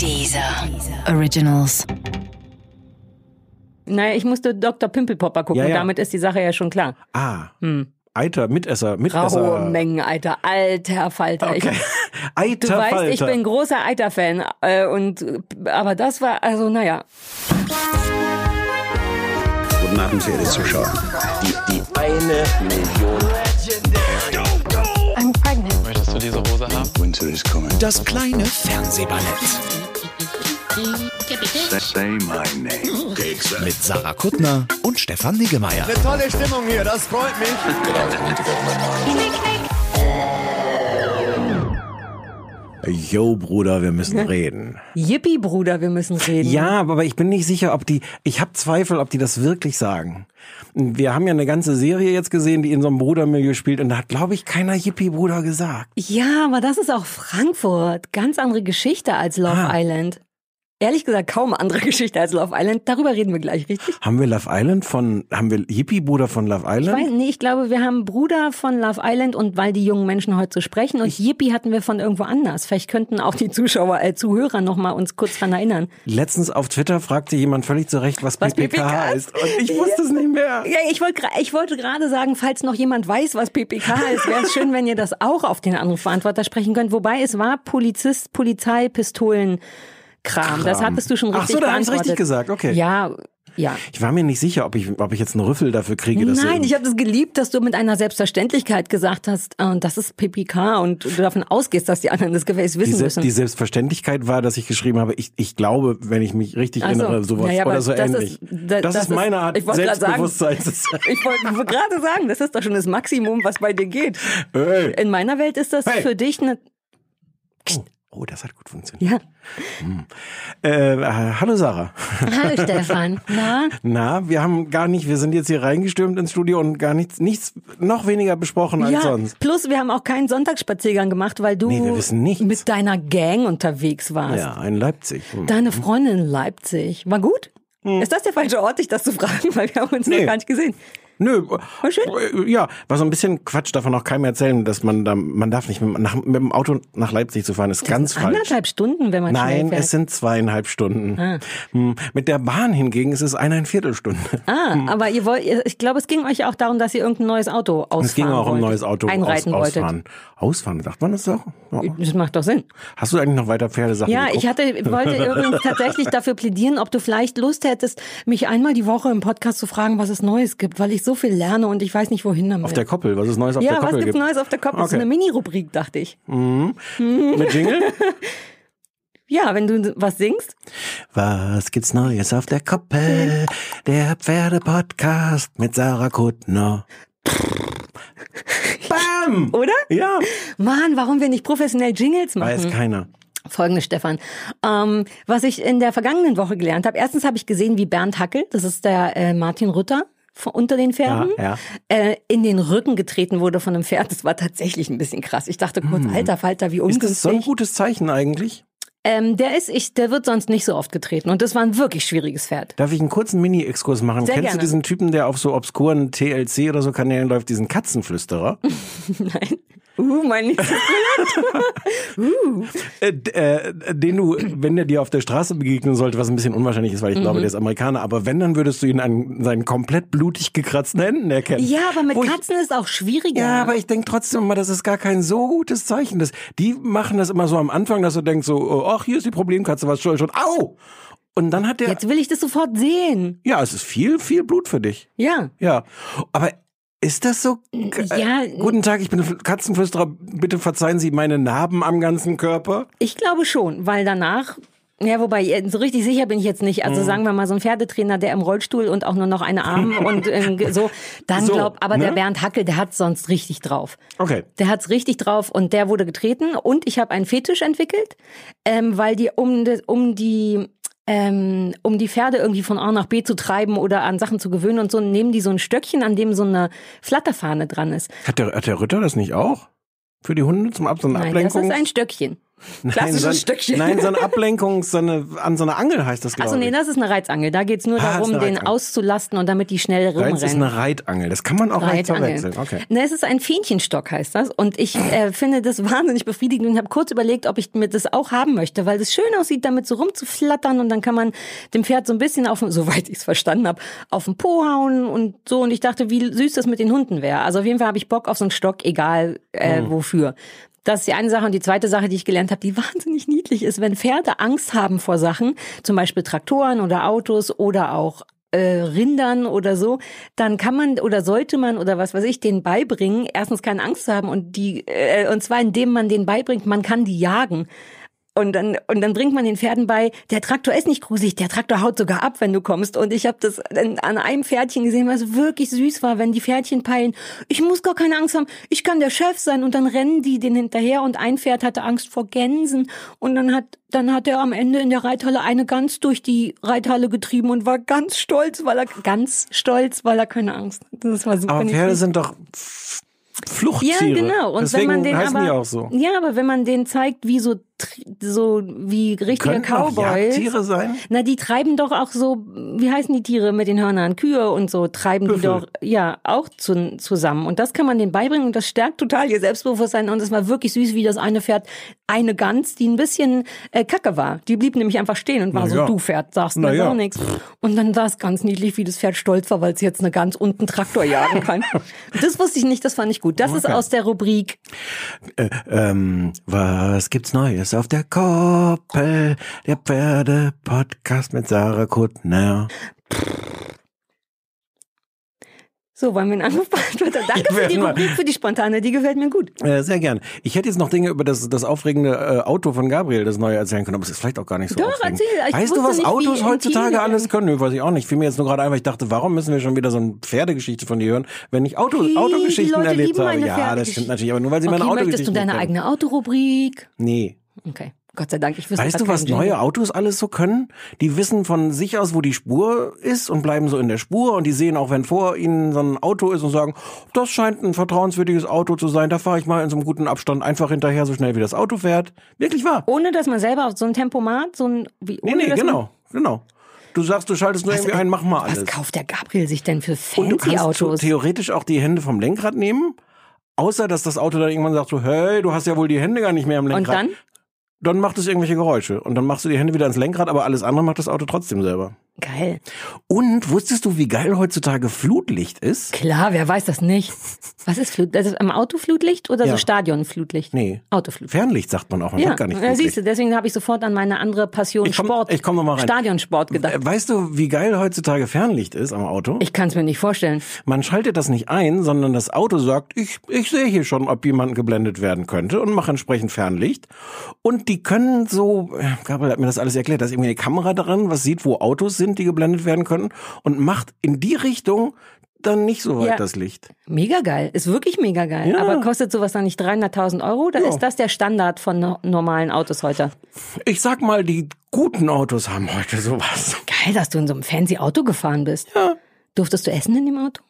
Dieser Originals. Naja, ich musste Dr. Pimpelpopper gucken, Ja, ja. damit ist die Sache ja schon klar. Ah. Eiter, Mitesser, Mitesser. Raue Mengen, Alter. Alter Falter. Okay. Ich, Eiter, du weißt, Falter. ich bin großer Eiter-Fan. Äh, und, aber das war, also naja. Guten Abend, verehrte Zuschauer. Die, die eine Million. I'm pregnant. Möchtest du diese Hose haben? Winter is coming. Das kleine Fernsehballett. Mit Sarah Kuttner und Stefan Niggemeier. Tolle Stimmung hier, das freut mich. Yo, Bruder, wir müssen reden. Yippie, Bruder, wir müssen reden. Ja, aber ich bin nicht sicher, ob die, ich habe Zweifel, ob die das wirklich sagen. Wir haben ja eine ganze Serie jetzt gesehen, die in so einem Brudermilieu spielt und da hat, glaube ich, keiner Yippie-Bruder gesagt. Ja, aber das ist auch Frankfurt. Ganz andere Geschichte als Love Ah. Island. Ehrlich gesagt, kaum andere Geschichte als Love Island. Darüber reden wir gleich, richtig? Haben wir Love Island von, haben wir Yippie-Bruder von Love Ich Island? weiß, nee, ich glaube, wir haben Bruder von Love Island und weil die jungen Menschen heute so sprechen und Yippie hatten wir von irgendwo anders. Vielleicht könnten auch die Zuschauer, äh, Zuhörer noch mal uns kurz dran erinnern. Letztens auf Twitter fragte jemand völlig zu Recht, was, Was PPK, PPK ist. Und ich wusste es nicht mehr. Ja, ich wollte gra- ich wollte gerade sagen, falls noch jemand weiß, was PPK ist, wäre es schön, wenn ihr das auch auf den Anrufbeantworter sprechen könnt. Wobei es war Polizist, Polizei, Pistolen. Kram. Das hattest du schon Ach richtig so, da haben sie beantwortet. richtig gesagt, okay. Ja, ja. Ich war mir nicht sicher, ob ich, ob ich jetzt einen Rüffel dafür kriege. Dass Nein, ich habe das geliebt, dass du mit einer Selbstverständlichkeit gesagt hast, äh, das ist PPK und du davon ausgehst, dass die anderen das Gefäß die, wissen Se- müssen. die Selbstverständlichkeit war, dass ich geschrieben habe, ich, ich glaube, wenn ich mich richtig Ach so. erinnere, sowas Naja, oder so das ähnlich. ist- da- das, das ist meine Art, ich gerade sagen- Selbstbewusstsein. Ich wollte gerade sagen, das ist doch schon das Maximum, was bei dir geht. Hey. In meiner Welt ist das Hey. für dich eine. Oh, das hat gut funktioniert. Ja. Äh, äh, hallo Sarah. Hallo Stefan. Na? Na, wir haben gar nicht, wir sind jetzt hier reingestürmt ins Studio und gar nichts, nichts noch weniger besprochen als Ja, sonst. plus wir haben auch keinen Sonntagsspaziergang gemacht, weil du Nee, mit deiner Gang unterwegs warst. Ja, in Leipzig. Hm. Deine Freundin in Leipzig. War gut? Ist das der falsche Ort, dich das zu fragen? Weil wir haben uns Nee. noch gar nicht gesehen. Nö, schön. äh, ja, war so ein bisschen Quatsch, davon auch keinem erzählen, dass man da, man darf nicht mit, nach, mit dem Auto nach Leipzig zu fahren, ist ganz falsch. Anderthalb Stunden, wenn man Nein, es sind zweieinhalb Stunden. Hm, Mit der Bahn hingegen ist es eineinviertel Stunde. Ah, aber ihr wollt, ich glaube, es ging euch auch darum, dass ihr irgendein neues Auto ausfahren Es ging auch um ein neues Auto einreiten aus, wolltet. ausfahren. Ausfahren, sagt man das doch? Ja. Das macht doch Sinn. Hast du eigentlich noch weiter Pferdesachen Ja, geguckt? ich hatte, wollte übrigens tatsächlich dafür plädieren, ob du vielleicht Lust hättest, mich einmal die Woche im Podcast zu fragen, was es Neues gibt, weil ich so viel lerne und ich weiß nicht, wohin damit. Auf der Koppel, was es Neues auf ja, der was Koppel gibt's gibt. Neues auf der Koppel? Das ist Okay. eine Mini-Rubrik, dachte ich. Mit Jingle? Ja, wenn du was singst. Was gibt's Neues auf der Koppel? Der Pferde-Podcast mit Sarah Kuttner. Bam! Oder? Ja, Mann, warum wir nicht professionell Jingles machen? weiß keiner. Folgendes, Stefan. Ähm, was ich in der vergangenen Woche gelernt habe. Erstens habe ich gesehen, wie Bernd Hackel, das ist der äh, Martin Rütter von, unter den Pferden, Ja, ja. Äh, in den Rücken getreten wurde von einem Pferd. Das war tatsächlich ein bisschen krass. Ich dachte kurz, alter Falter, wie Hm. Ist ungünstig. das so ein gutes Zeichen eigentlich? ähm, der ist, ich, der wird sonst nicht so oft getreten. Und das war ein wirklich schwieriges Pferd. Darf ich einen kurzen Mini-Exkurs machen? Sehr Kennst gerne. du diesen Typen, der auf so obskuren TLC oder so Kanälen läuft, diesen Katzenflüsterer? Nein. Uh, mein nächstes äh, d- äh, den du, wenn der dir auf der Straße begegnen sollte, was ein bisschen unwahrscheinlich ist, weil ich Mhm. glaube, der ist Amerikaner, aber wenn, dann würdest du ihn an seinen komplett blutig gekratzten Händen erkennen. Ja, aber mit Wo ich- Katzen ist auch schwieriger. Ja, aber ich denke trotzdem immer, das ist gar kein so gutes Zeichen. Das, die machen das immer so am Anfang, dass du denkst so, oh, ach, hier ist die Problemkatze, was soll schon, au! Und dann hat der, Jetzt will ich das sofort sehen. ja, es ist viel, viel Blut für dich. Ja. Ja, aber ist das so? Ja. Äh, guten Tag, ich bin Katzenflüsterer. Bitte verzeihen Sie meine Narben am ganzen Körper. Ich glaube schon, weil danach, ja, wobei, äh, so richtig sicher bin ich jetzt nicht. Mhm. Also sagen wir mal, so ein Pferdetrainer, der im Rollstuhl und auch nur noch eine Arm und äh, so, dann So, glaub, aber der ne? Bernd Hackel, der hat's sonst richtig drauf. Okay. Der hat's richtig drauf und der wurde getreten und ich habe einen Fetisch entwickelt, ähm, weil die um, die- um die ähm, um die Pferde irgendwie von A nach B zu treiben oder an Sachen zu gewöhnen und so, nehmen die so ein Stöckchen, an dem so eine Flatterfahne dran ist. Hat der, hat der Ritter das nicht auch? Für die Hunde zum Ab so eine Nein, das Ablenkung? ist ein Stöckchen. Klassisches so ein, Stöckchen. Nein, so eine Ablenkung, so eine, an so einer Angel heißt das, glaube Achso, nee, das ist eine Reizangel. Da geht's nur Ah, ist darum, den auszulasten und damit die schnell Deins ist rumrennen. eine Reitangel. Das kann man auch leicht verwechseln. Okay. Ne, es ist ein Fähnchenstock, heißt das. Und ich äh, finde das wahnsinnig befriedigend und habe kurz überlegt, ob ich mir das auch haben möchte, weil es schön aussieht, damit so rumzuflattern und dann kann man dem Pferd so ein bisschen auf, soweit ich es verstanden habe, auf den Po hauen und so. Und ich dachte, wie süß das mit den Hunden wäre. Also auf jeden Fall habe ich Bock auf so einen Stock, egal äh, Mhm. wofür. Das ist die eine Sache. Und die zweite Sache, die ich gelernt habe, die wahnsinnig niedlich ist, wenn Pferde Angst haben vor Sachen, zum Beispiel Traktoren oder Autos oder auch äh, Rindern oder so, dann kann man oder sollte man oder was weiß ich denen beibringen, erstens keine Angst zu haben und die äh, und zwar indem man denen beibringt, man kann die jagen. Und dann, und dann bringt man den Pferden bei, der Traktor ist nicht gruselig, der Traktor haut sogar ab, wenn du kommst. Und ich habe das an einem Pferdchen gesehen, was wirklich süß war, wenn die Pferdchen peilen, ich muss gar keine Angst haben, ich kann der Chef sein. Und dann rennen die den hinterher und ein Pferd hatte Angst vor Gänsen. Und dann hat, dann hat er am Ende in der Reithalle eine Gans durch die Reithalle getrieben und war ganz stolz, weil er, ganz stolz, weil er keine Angst hat. Das war super. Aber. Pferde sind doch Fluchttiere. Ja, genau. Und Deswegen wenn man den aber, so. Ja, aber wenn man den zeigt, wie so, so wie richtige auch Cowboys. Jagdtiere sein? Na, die treiben doch auch so, wie heißen die Tiere mit den Hörnern? Kühe und so treiben die Büffel. doch, ja, auch zu, zusammen. Und das kann man denen beibringen und das stärkt total ihr Selbstbewusstsein. Und es war wirklich süß, wie das eine Pferd, eine Gans, die ein bisschen äh, kacke war. Die blieb nämlich einfach stehen und war Na so, ja. du Pferd, sagst mir ja. gar nichts. Und dann war es ganz niedlich, wie das Pferd stolz war, weil es jetzt eine Gans und einen Traktor jagen kann. das wusste ich nicht, das fand ich gut. Das ist aus der Rubrik Äh, ähm, was gibt's Neues auf der Koppel? Der Pferde-Podcast mit Sarah Kuttner. So, wollen wir einen Anruf beantworten? Danke für die Rubrik, für die spontane, die gefällt mir gut. Äh, sehr gern. Ich hätte jetzt noch Dinge über das, das aufregende äh, Auto von Gabriel, das neue erzählen können, aber es ist vielleicht auch gar nicht so Doch, aufregend. erzähl. Ich Weißt du, was nicht, Autos heutzutage alles können? Nö, weiß ich auch nicht. Fiel mir jetzt nur gerade einfach, ich dachte, warum müssen wir schon wieder so eine Pferdegeschichte von dir hören, wenn ich Auto, Die Autogeschichten erlebt habe? Ja, das stimmt natürlich, aber nur weil sie Okay, meine möchtest Autogeschichten du deine eigene Autorubrik? Nee. Okay, Gott sei Dank. Ich wüsste Weißt du, was neue Autos alles so können? Die wissen von sich aus, wo die Spur ist und bleiben so in der Spur und die sehen auch, wenn vor ihnen so ein Auto ist und sagen, das scheint ein vertrauenswürdiges Auto zu sein, da fahre ich mal in so einem guten Abstand einfach hinterher, so schnell wie das Auto fährt. Wirklich wahr. Ohne dass man selber auf so ein Tempomat, so ein, wie, Nee, ohne, nee, dass genau, genau. Du sagst, du schaltest nur Man, irgendwie ein, mach mal alles. Was kauft der Gabriel sich denn für und du fancy kannst Autos? theoretisch auch die Hände vom Lenkrad nehmen, außer dass das Auto dann irgendwann sagt so, hey, du hast ja wohl die Hände gar nicht mehr am Und Lenkrad. dann? Dann macht es irgendwelche Geräusche und dann machst du die Hände wieder ans Lenkrad, aber alles andere macht das Auto trotzdem selber. Geil. Und wusstest du, wie geil heutzutage Flutlicht ist? Klar, wer weiß das nicht? Was ist Flut? Das ist am Auto Flutlicht oder Ja. so Stadionflutlicht? Nee. Autoflutlicht. Fernlicht sagt man auch, man Ja, gar nicht ja, Flutlicht. siehst du, deswegen habe ich sofort an meine andere Passion Ich komm- Sport, ich komm noch mal rein. Stadionsport gedacht. Weißt du, wie geil heutzutage Fernlicht ist am Auto? Ich kann es mir nicht vorstellen. Man schaltet das nicht ein, sondern das Auto sagt, ich, ich sehe hier schon, ob jemand geblendet werden könnte und mache entsprechend Fernlicht. Und die können so, äh, Gabriel hat mir das alles erklärt, da ist irgendwie eine Kamera dran, was sieht, wo Autos sind, die geblendet werden können und macht in die Richtung dann nicht so weit Ja. das Licht. Mega geil, ist wirklich mega geil. Ja. Aber kostet sowas dann nicht 300.000 Euro oder Ja. ist das der Standard von no normalen Autos heute? Ich sag mal, die guten Autos haben heute sowas. Geil, dass du in so einem fancy Auto gefahren bist. Ja. Durftest du essen in dem Auto?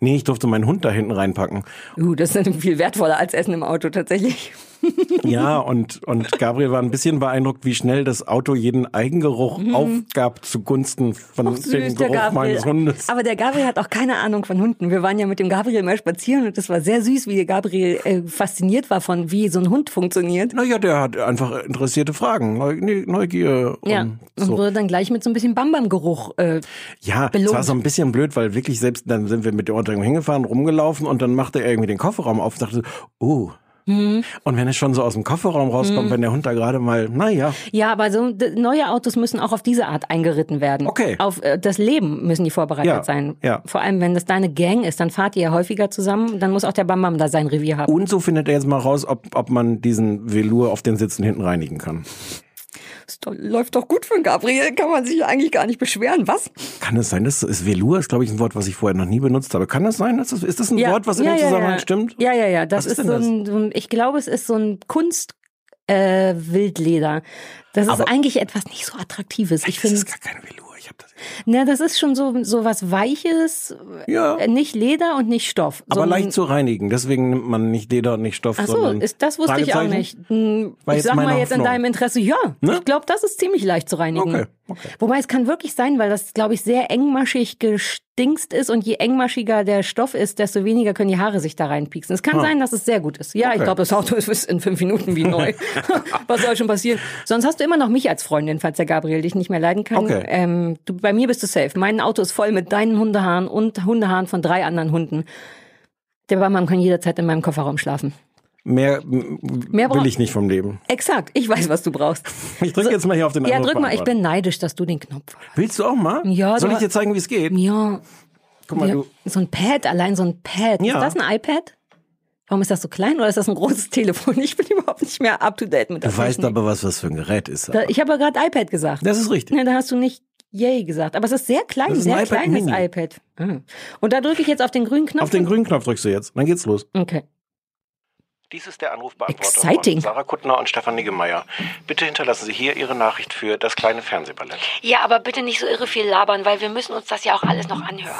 Nee, ich durfte meinen Hund da hinten reinpacken. Uh, das ist viel wertvoller als Essen im Auto tatsächlich. Ja, und, und Gabriel war ein bisschen beeindruckt, wie schnell das Auto jeden Eigengeruch aufgab zugunsten von Mhm. Ach, süß, dem Geruch Gabriel. meines Hundes. Aber der Gabriel hat auch keine Ahnung von Hunden. Wir waren ja mit dem Gabriel mal spazieren und das war sehr süß, wie der Gabriel äh, fasziniert war von, wie so ein Hund funktioniert. Naja, der hat einfach interessierte Fragen, nee, Neugier Ja, und und so. wurde dann gleich mit so ein bisschen Bambam-Geruch. Äh, Ja, es belohnt. war so ein bisschen blöd, weil wirklich selbst, dann sind wir mit der Unterdringung hingefahren, rumgelaufen und dann machte er irgendwie den Kofferraum auf und dachte, oh. Mhm. Und wenn es schon so aus dem Kofferraum rauskommt, wenn der Hund da gerade mal, naja, ja, aber so neue Autos müssen auch auf diese Art eingeritten werden. Okay. Auf äh, das Leben müssen die vorbereitet Ja, sein. ja. Vor allem, wenn das deine Gang ist, dann fahrt ihr ja häufiger zusammen. Dann muss auch der Bambam da sein Revier haben. und so findet er jetzt mal raus, ob, ob man diesen Velour auf den Sitzen hinten reinigen kann. Das doch- läuft doch gut für Gabriel. Kann man sich eigentlich gar nicht beschweren. Was? Kann es sein, das ist Velour, ist glaube ich ein Wort, was ich vorher noch nie benutzt habe. Kann das sein? Ist das, ist das ein Wort, was in dem Zusammenhang ja. stimmt? Ja, ja, ja. Das Was ist ist, so, ein, so ein, ich glaube, es ist so ein Kunst äh, Wildleder. Das ist Aber- eigentlich etwas nicht so Attraktives. Ich Das finde, ist gar kein Velour. Ich habe das. Na, das ist schon so, so was Weiches, Ja. äh, nicht Leder und nicht Stoff. So Aber leicht zu reinigen. Deswegen nimmt man nicht Leder und nicht Stoff, Ach so, sondern ist, das wusste ich auch nicht. Hm, Ich sag mal jetzt in Hoffnung. deinem Interesse, ja. Ne? Ich glaube, das ist ziemlich leicht zu reinigen. Okay, okay. Wobei es kann wirklich sein, weil das, glaube ich, sehr engmaschig gestingst ist und je engmaschiger der Stoff ist, desto weniger können die Haare sich da reinpieksen. Es kann Ah. sein, dass es sehr gut ist. Ja, ich Okay. glaube, das Auto ist in fünf Minuten wie neu. Was soll schon passieren? Sonst hast du immer noch mich als Freundin, falls der Gabriel dich nicht mehr leiden kann. Okay. Ähm, du, bei mir bist du safe. Mein Auto ist voll mit deinen Hundehaaren und Hundehaaren von drei anderen Hunden. Der Barmann kann jederzeit in meinem Kofferraum schlafen. Mehr, Mehr will ich nicht vom Leben. Exakt, ich weiß, was du brauchst. Ich drücke jetzt mal hier auf den Ja, drück mal, ich bin neidisch, dass du den Knopf hast. Willst du auch mal? Ja, Soll ich dir zeigen, wie es geht? Ja, Guck mal, ja, du. so ein Pad, allein so ein Pad. Ja. Ist das ein iPad? Warum ist das so klein oder ist das ein großes Telefon? Ich bin überhaupt nicht mehr up to date mit der Du weißt Technik. aber, was das für ein Gerät ist. Da, ich habe ja gerade iPad gesagt. Das ist richtig. Ne, da hast du nicht Yay gesagt. Aber es ist sehr klein, Das ist ein sehr iPad kleines Mini. iPad. Und da drücke ich jetzt auf den grünen Knopf. Auf den grünen Knopf drückst du jetzt. Dann geht's los. Okay. Dies ist der Anrufbeantworter Exciting. von Sarah Kuttner und Stefan Niggemeier. Bitte hinterlassen Sie hier Ihre Nachricht für das kleine Fernsehballett. Ja, aber bitte nicht so irre viel labern, weil wir müssen uns das ja auch alles noch anhören.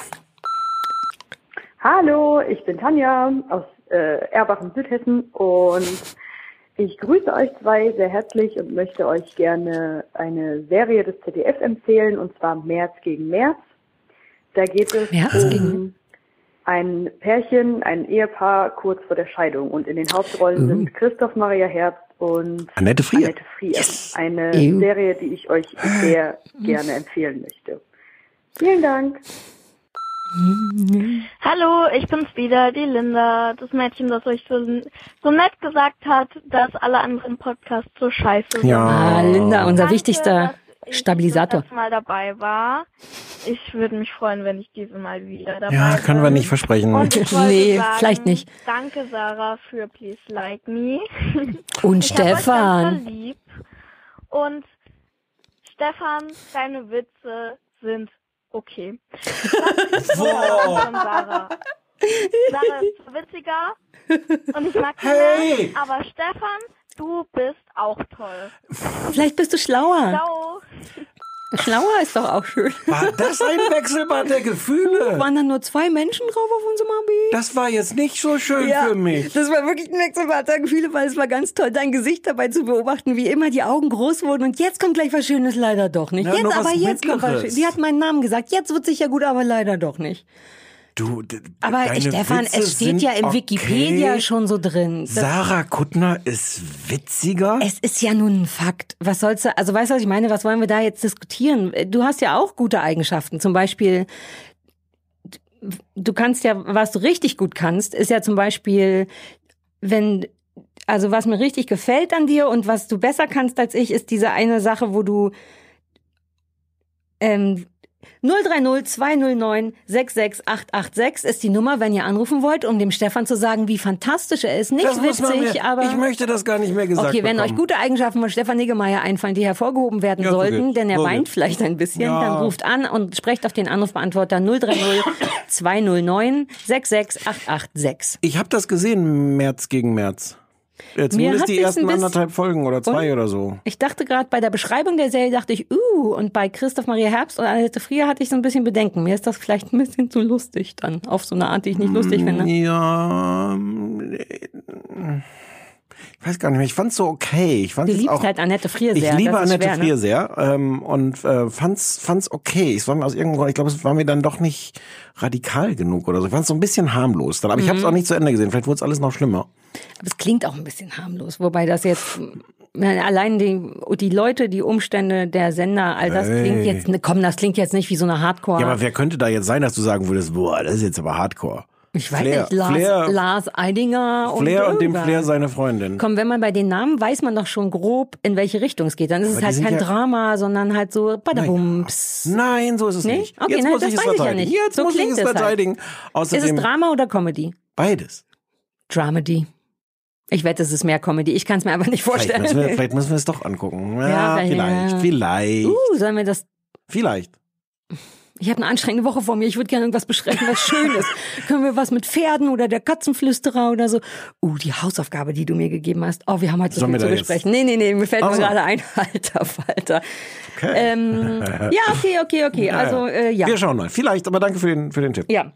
Hallo, ich bin Tanja aus äh, Erbachen, Südhessen und ich grüße euch zwei sehr herzlich und möchte euch gerne eine Serie des ZDF empfehlen und zwar März gegen März. Da geht es März um gegen- ein Pärchen, ein Ehepaar kurz vor der Scheidung und in den Hauptrollen sind Christoph Maria Herbst und Annette Frier. Annette Frier. Eine Ew. Serie, die ich euch sehr gerne empfehlen möchte. Vielen Dank. Hallo, ich bin's wieder, die Linda, das Mädchen, das euch so, so nett gesagt hat, dass alle anderen Podcasts so scheiße sind. Ja. Ah, Linda, unser Danke, wichtigster ich Stabilisator. das Mal dabei war. Ich würde mich freuen, wenn ich diese Mal wieder dabei Ja, bin. können wir nicht versprechen. Ich Nee, sagen, vielleicht nicht. Danke, Sarah, für Please Like Me. Und Ich hab euch ganz Stefan. lieb. Und Stefan, deine Witze sind okay. Das ist von Sarah. Sarah ist witziger und ich mag sie Hey! mehr, aber Stefan, du bist auch toll. Vielleicht bist du schlauer. Ciao. Schlauer ist doch auch schön. War das ein Wechselbad der Gefühle? Waren da nur zwei Menschen drauf auf unserem Abi? Das war jetzt nicht so schön für mich. das war wirklich ein Wechselbad der Gefühle, weil es war ganz toll, dein Gesicht dabei zu beobachten, wie immer die Augen groß wurden und jetzt kommt gleich was Schönes, leider doch nicht. Ja, jetzt aber jetzt kommt was. Schönes. Die hat meinen Namen gesagt, jetzt wird sicher gut, aber leider doch nicht. Du, Aber Stefan, Witze es steht ja im okay. Wikipedia schon so drin. Sarah Kuttner ist witziger. es ist ja nun ein Fakt. Was sollst du, also weißt du, was ich meine? Was wollen wir da jetzt diskutieren? Du hast ja auch gute Eigenschaften. Zum Beispiel, du kannst ja, was du richtig gut kannst, ist ja zum Beispiel, wenn, also was mir richtig gefällt an dir und was du besser kannst als ich, ist diese eine Sache, wo du ähm, 030 209 66886 ist die Nummer, wenn ihr anrufen wollt, um dem Stefan zu sagen, wie fantastisch er ist. Nicht Das witzig, mir, aber. ich möchte das gar nicht mehr gesagt Okay, wenn euch bekommen. gute Eigenschaften von Stefan Niggemeier einfallen, die hervorgehoben werden Ja, so sollten, denn er So weint vielleicht ein bisschen, Ja. dann ruft an und sprecht auf den Anrufbeantworter 030 209 66886. Ich habe das gesehen, März gegen März. Mir Zumindest die ersten anderthalb Folgen oder zwei oder so. Ich dachte gerade bei der Beschreibung der Serie, dachte ich, uh, und bei Christoph Maria Herbst und Annette Frier hatte ich so ein bisschen Bedenken. Mir ist das vielleicht ein bisschen zu lustig dann, auf so eine Art, die ich nicht lustig finde. Ja, ich weiß gar nicht mehr. Ich fand's so okay. Ich fand's Du liebst auch, halt Annette Frier ich sehr. liebe das ist Annette schwer, ne? Frier sehr ähm, und äh, fand's fand's okay. Es war mir aus irgendeinem Grund, ich glaube, es war mir dann doch nicht radikal genug oder so. Ich fand's so ein bisschen harmlos. Dann, aber ich habe Mhm. es auch nicht zu Ende gesehen. Vielleicht wurde es alles noch schlimmer. Aber es klingt auch ein bisschen harmlos, wobei das jetzt allein die, die Leute, die Umstände der Sender, all das Ey. klingt jetzt, ne, komm, das klingt jetzt nicht wie so eine Hardcore. Ja, aber wer könnte da jetzt sein, dass du sagen würdest, boah, das ist jetzt aber Hardcore. Ich weiß Flair, nicht, Lars, Flair, Lars Eidinger und, Flair und dem. Flair seine Freundin. Komm, wenn man bei den Namen weiß man doch schon grob, in welche Richtung es geht. Dann ist Aber es halt kein ja- Drama, sondern halt so badabums. Nein, so ist es Nee? nicht. Okay, Jetzt nein, muss das ich es weiß ich ja nicht. Jetzt So muss ich es es halt. verteidigen. Ist es Außerdem Drama oder Comedy? beides. Dramedy. Ich wette, es ist mehr Comedy. Ich kann es mir einfach nicht Vielleicht vorstellen. müssen, wir, vielleicht müssen wir es doch angucken. Ja, Ja, vielleicht. Vielleicht. Uh, sollen wir das Vielleicht. Ich habe eine anstrengende Woche vor mir. Ich würde gerne irgendwas besprechen, was Schönes. Können wir was mit Pferden oder der Katzenflüsterer oder so? Uh, die Hausaufgabe, die du mir gegeben hast. Oh, wir haben heute so viel zu jetzt- besprechen. Nee, nee, nee, mir fällt Ach nur so. gerade ein. Alter Falter. Okay. Ähm, ja, okay, okay, okay. Also, äh, ja. Wir schauen mal. Vielleicht, aber danke für den, für den Tipp. Ja.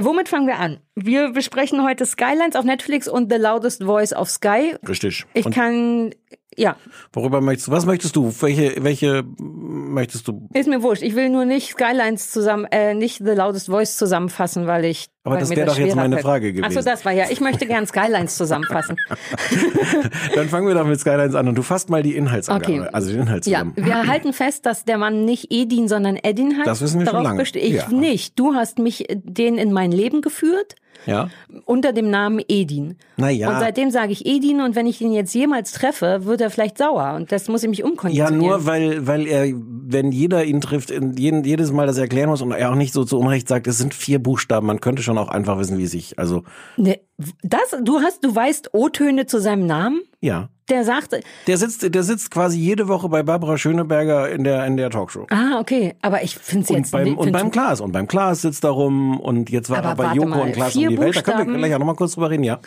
Womit fangen wir an? Wir besprechen heute Skylines auf Netflix und The Loudest Voice auf Sky. Richtig. Ich Und kann, ja, worüber möchtest du, was möchtest du? Welche, welche möchtest du? ist mir wurscht. Ich will nur nicht Skylines zusammen, äh, nicht The Loudest Voice zusammenfassen, weil ich. Aber weil das wäre doch jetzt meine fällt. Frage gewesen. das war ja. Ich möchte gern Skylines zusammenfassen. Dann fangen wir doch mit Skylines an und du fasst mal die Inhaltsangabe, Okay. also den Inhalt Ja, wir halten fest, dass der Mann nicht Edin, sondern Edin heißt. Das wissen wir schon Darauf lange. beste- Ich Ja. nicht. Du hast mich äh, den in mein Leben geführt Ja. unter dem Namen Edin. Na ja. Und seitdem sage ich Edin und wenn ich ihn jetzt jemals treffe, wird er vielleicht sauer und das muss ich mich Ja, umkonditionieren. nur weil, weil er, wenn jeder ihn trifft, jeden, jedes Mal das erklären muss und er auch nicht so zu Unrecht sagt, es sind vier Buchstaben, man könnte schon auch einfach wissen, wie sich, also, Ne, das, du hast, du weißt O-Töne zu seinem Namen? ja. Der sagt, Der sitzt, der sitzt quasi jede Woche bei Barbara Schöneberger in der, in der Talkshow. ah, okay, aber ich finde es jetzt beim, und beim Klaas. Und beim Klaas sitzt da rum und jetzt war Aber er bei Joko und Klaas um die Welt. Da können wir gleich auch nochmal kurz drüber reden, ja.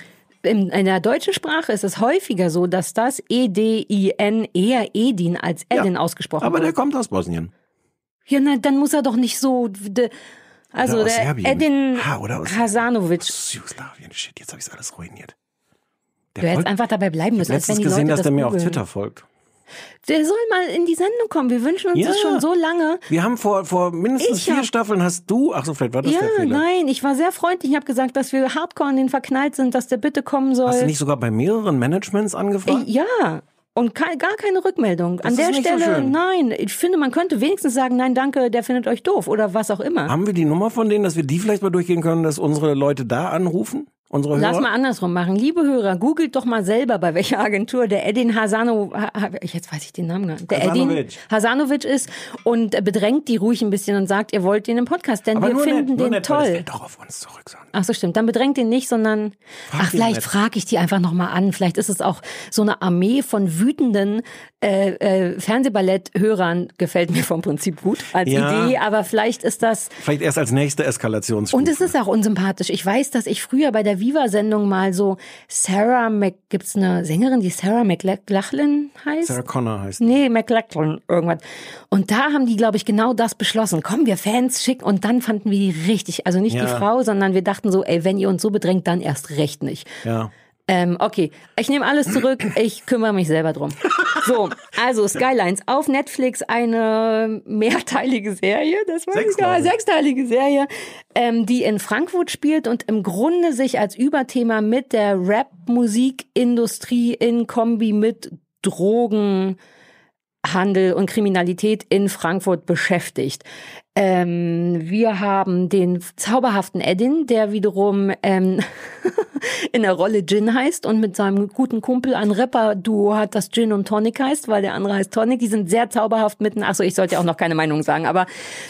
in, in der deutschen Sprache ist es häufiger so, dass das E-D-I-N eher Edin als Edin Ja, ausgesprochen Aber der wird. kommt aus Bosnien. Ja, na, dann muss er doch nicht so. De, also der Serbien. Edin Ha, Hasanovic. Aus Jugoslawien. Shit, jetzt habe ich alles ruiniert. Du hättest einfach dabei bleiben müssen, als wenn Letztens die gesehen, dass das der mir auf. Twitter folgt. Der soll mal in die Sendung kommen. Wir wünschen uns Ja. das schon so lange. Wir haben vor, vor mindestens Ich vier hab- Staffeln hast du, ach so, vielleicht war das Ja, der Fehler. nein, ich war sehr freundlich. Ich habe gesagt, dass wir hardcore an den verknallt sind, dass der bitte kommen soll. Hast du nicht sogar bei mehreren Managements angefragt? Ja. Und ke- gar keine Rückmeldung. An ist der nicht so Stelle, schön. nein. Ich finde, man könnte wenigstens sagen, nein, danke, der findet euch doof oder was auch immer. Haben wir die Nummer von denen, dass wir die vielleicht mal durchgehen können, dass unsere Leute da anrufen? Unsere Hörer? Lass mal andersrum machen. Liebe Hörer, googelt doch mal selber, bei welcher Agentur der Edin Hasano, ha- ha- jetzt weiß ich den Namen gar nicht, der Edin Hasanovic. Hasanovic ist und bedrängt die ruhig ein bisschen und sagt, ihr wollt den im Podcast, denn Aber wir finden nett, den nett, das toll. fällt doch auf uns zurück. Sonst. Ach so, stimmt. Dann bedrängt ihn nicht, sondern ach, ihn vielleicht frage ich die einfach nochmal an. Vielleicht ist es auch so eine Armee von wütenden äh, äh, Fernsehballett-Hörern, gefällt mir vom Prinzip gut als Ja. Idee, aber vielleicht ist das Vielleicht erst als nächste Eskalationsstufe. und es ist auch unsympathisch. Ich weiß, dass ich früher bei der Viva-Sendung mal so Sarah Mc, gibt's eine Sängerin, die Sarah McLachlan heißt? Sarah Connor heißt. die. Nee, McLachlan, irgendwas. Und da haben die, glaube ich, genau das beschlossen. Komm, wir Fans schicken. Und dann fanden wir die richtig, also nicht die Ja. Frau, sondern wir dachten so, ey, wenn ihr uns so bedrängt, dann erst recht nicht. Ja. Ähm, okay, ich nehme alles zurück, ich kümmere mich selber drum. So, also Skylines auf Netflix eine mehrteilige Serie, das weiß Sechs, gar sechsteilige Serie, ähm, die in Frankfurt spielt und im Grunde sich als Überthema mit der Rap-Musikindustrie in Kombi mit Drogen, Handel und Kriminalität in Frankfurt beschäftigt. Ähm, wir haben den zauberhaften Edin, der wiederum ähm, in der Rolle Gin heißt und mit seinem guten Kumpel ein Rapper-Duo hat, das Gin und Tonic heißt, weil der andere heißt Tonic. Die sind sehr zauberhaft mitten. Achso, ich sollte ja auch noch keine Meinung sagen, aber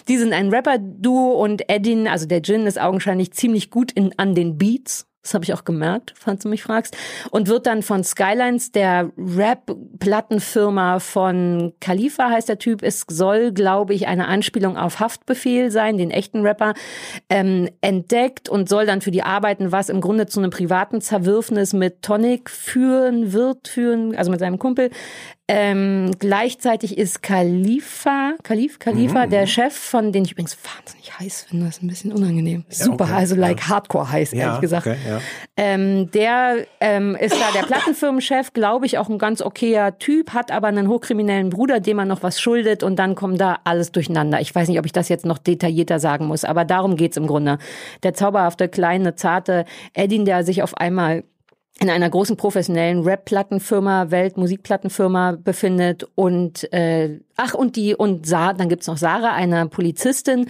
die sind ein Rapper-Duo und Edin, also der Gin, ist augenscheinlich ziemlich gut in, an den Beats. Das habe ich auch gemerkt, falls du mich fragst. Und wird dann von Skylines, der Rap-Plattenfirma von Khalifa heißt der Typ, es soll, glaube ich, eine Anspielung auf Haftbefehl sein, den echten Rapper, ähm, entdeckt und soll dann für die arbeiten, was im Grunde zu einem privaten Zerwürfnis mit Tonic führen wird, führen, also mit seinem Kumpel. Ähm, gleichzeitig ist Khalifa, Khalif, Khalifa, der Chef von, den ich übrigens wahnsinnig heiß finde, das ist ein bisschen unangenehm. Super, okay, also like ja. hardcore heiß, Ja, ehrlich gesagt. okay, ja. Ähm, der ähm, ist da der Plattenfirmenchef, glaube ich, auch ein ganz okayer Typ, hat aber einen hochkriminellen Bruder, dem er noch was schuldet und dann kommt da alles durcheinander. Ich weiß nicht, ob ich das jetzt noch detaillierter sagen muss, aber darum geht's im Grunde. Der zauberhafte, kleine, zarte Edin, der sich auf einmal in einer großen professionellen Rap-Plattenfirma, Weltmusikplattenfirma befindet und äh, ach und die und Sa dann gibt's noch Sarah, eine Polizistin,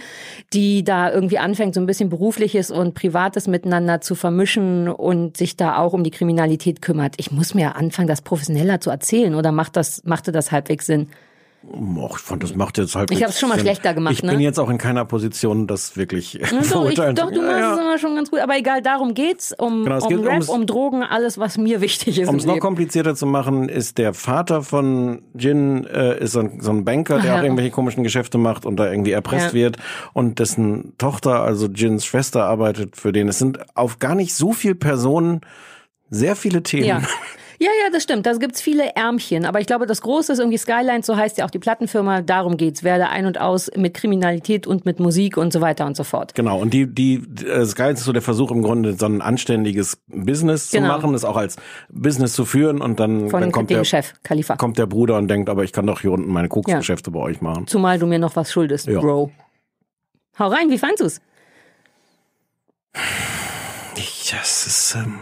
die da irgendwie anfängt, so ein bisschen berufliches und privates miteinander zu vermischen und sich da auch um die Kriminalität kümmert. Ich muss mir anfangen, das professioneller zu erzählen oder macht das machte das halbwegs Sinn? Och, ich fand, das macht jetzt halt. Ich hab's schon mal Sinn. schlechter gemacht, Ich bin ne? jetzt auch in keiner Position, das wirklich Ja, doch, ich, doch, du machst Ja, es ja. immer schon ganz gut. Aber egal, darum geht's. Um, Genau, es um geht Rap, ums- um Drogen, alles, was mir wichtig ist. Um es noch komplizierter zu machen, ist der Vater von Jin äh, ist so ein, so ein Banker, der Ach auch ja. irgendwelche komischen Geschäfte macht und da irgendwie erpresst Ja. wird und dessen Tochter, also Jins Schwester, arbeitet für den. Es sind auf gar nicht so viel Personen sehr viele Themen. Ja. Ja, ja, das stimmt. Da gibt's viele Ärmchen. Aber ich glaube, das Große ist irgendwie Skyline, so heißt ja auch die Plattenfirma. Darum geht's. Werde ein und aus mit Kriminalität und mit Musik und so weiter und so fort. Genau, und die, die, das Geilste ist so der Versuch im Grunde, so ein anständiges Business Genau. zu machen, das auch als Business zu führen und dann, Von dann kommt, der, Chef, Khalifa. kommt der Bruder und denkt, aber ich kann doch hier unten meine Koksgeschäfte bei euch machen. Zumal du mir noch was schuldest, Ja. Bro. Hau rein, wie fandst du's? Ich, das ist, ähm,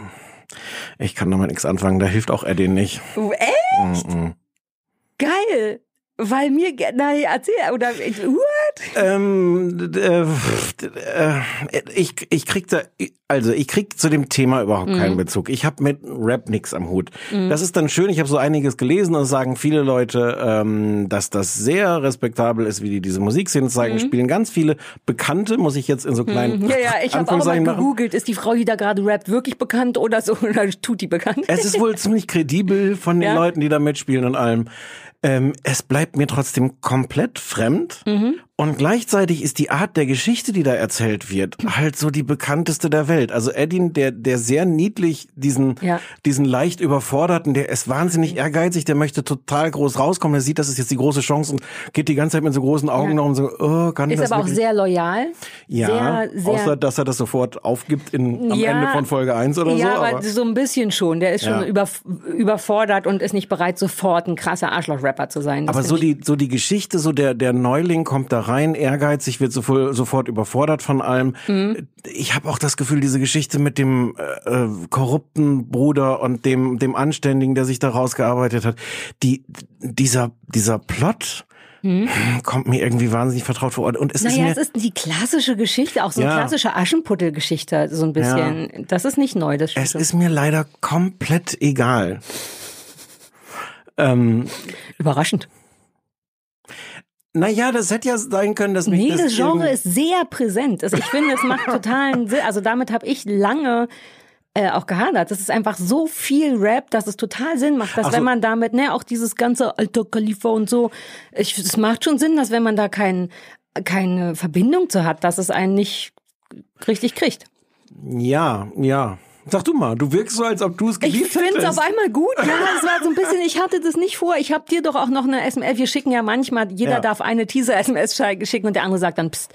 ich kann damit nichts anfangen, da hilft auch Eddie nicht. Oh, echt? Mhm. Geil. Weil mir, na, erzähl, oder, what? Ähm, äh, äh, ich, ich krieg da, also ich krieg zu dem Thema überhaupt Mhm. keinen Bezug. Ich habe mit Rap nix am Hut. Das ist dann schön, ich habe so einiges gelesen und es sagen viele Leute, ähm, dass das sehr respektabel ist, wie die diese Musikszene zeigen. Spielen ganz viele Bekannte, muss ich jetzt in so kleinen Mhm. Ja, ja, ich habe auch mal gegoogelt, ist die Frau, die da gerade rappt, wirklich bekannt oder so, oder tut die bekannt? Es ist wohl ziemlich kredibel von den Ja. Leuten, die da mitspielen und allem. Ähm, es bleibt mir trotzdem komplett fremd. Mhm. Und gleichzeitig ist die Art der Geschichte, die da erzählt wird, halt so die bekannteste der Welt. Also Edin, der, der sehr niedlich diesen, Ja. diesen leicht überforderten, der ist wahnsinnig ehrgeizig, der möchte total groß rauskommen. Er sieht, das ist jetzt die große Chance und geht die ganze Zeit mit so großen Augen Ja. noch und so, oh, kann Ist das aber auch wirklich? sehr loyal. ja, sehr, sehr, außer dass er das sofort aufgibt in, am Ja. Ende von Folge 1 oder ja, so. aber so ein bisschen schon. Der ist schon über, überfordert und ist nicht bereit, sofort ein krasser Arschloch-Rapper zu sein. Das Aber so die, so die Geschichte, so der, der Neuling kommt da rein, ehrgeizig, wird sofort, sofort überfordert von allem. Mhm. Ich habe auch das Gefühl, diese Geschichte mit dem äh, äh, korrupten Bruder und dem, dem Anständigen, der sich da rausgearbeitet hat, die, dieser, dieser Plot kommt mir irgendwie wahnsinnig vertraut vor. Und es ist. Naja, mir, es ist die klassische Geschichte, auch so eine Ja. klassische Aschenputtel-Geschichte, so ein bisschen. Das ist nicht neu, das stimmt es ist mir leider komplett egal. Ähm, Überraschend. Naja, das hätte ja sein können, dass mich Nee, das das Genre ist sehr präsent. Also ich finde, es macht totalen Sinn. Also damit habe ich lange äh, auch gehadert. Das ist einfach so viel Rap, dass es total Sinn macht, dass so. wenn man damit, ne, auch dieses ganze Alter Khalifa und so, ich, es macht schon Sinn, dass wenn man da kein, keine Verbindung zu hat, dass es einen nicht richtig kriegt. Ja, ja. Sag du mal, du wirkst so, als ob du es geliebt Ich finde es hättest. auf einmal gut. Ja, es war so ein bisschen, ich hatte das nicht vor. Ich habe dir doch auch noch eine SMS. Wir schicken ja manchmal, jeder Ja. darf eine Teaser-SMS schicken und der andere sagt dann, pst.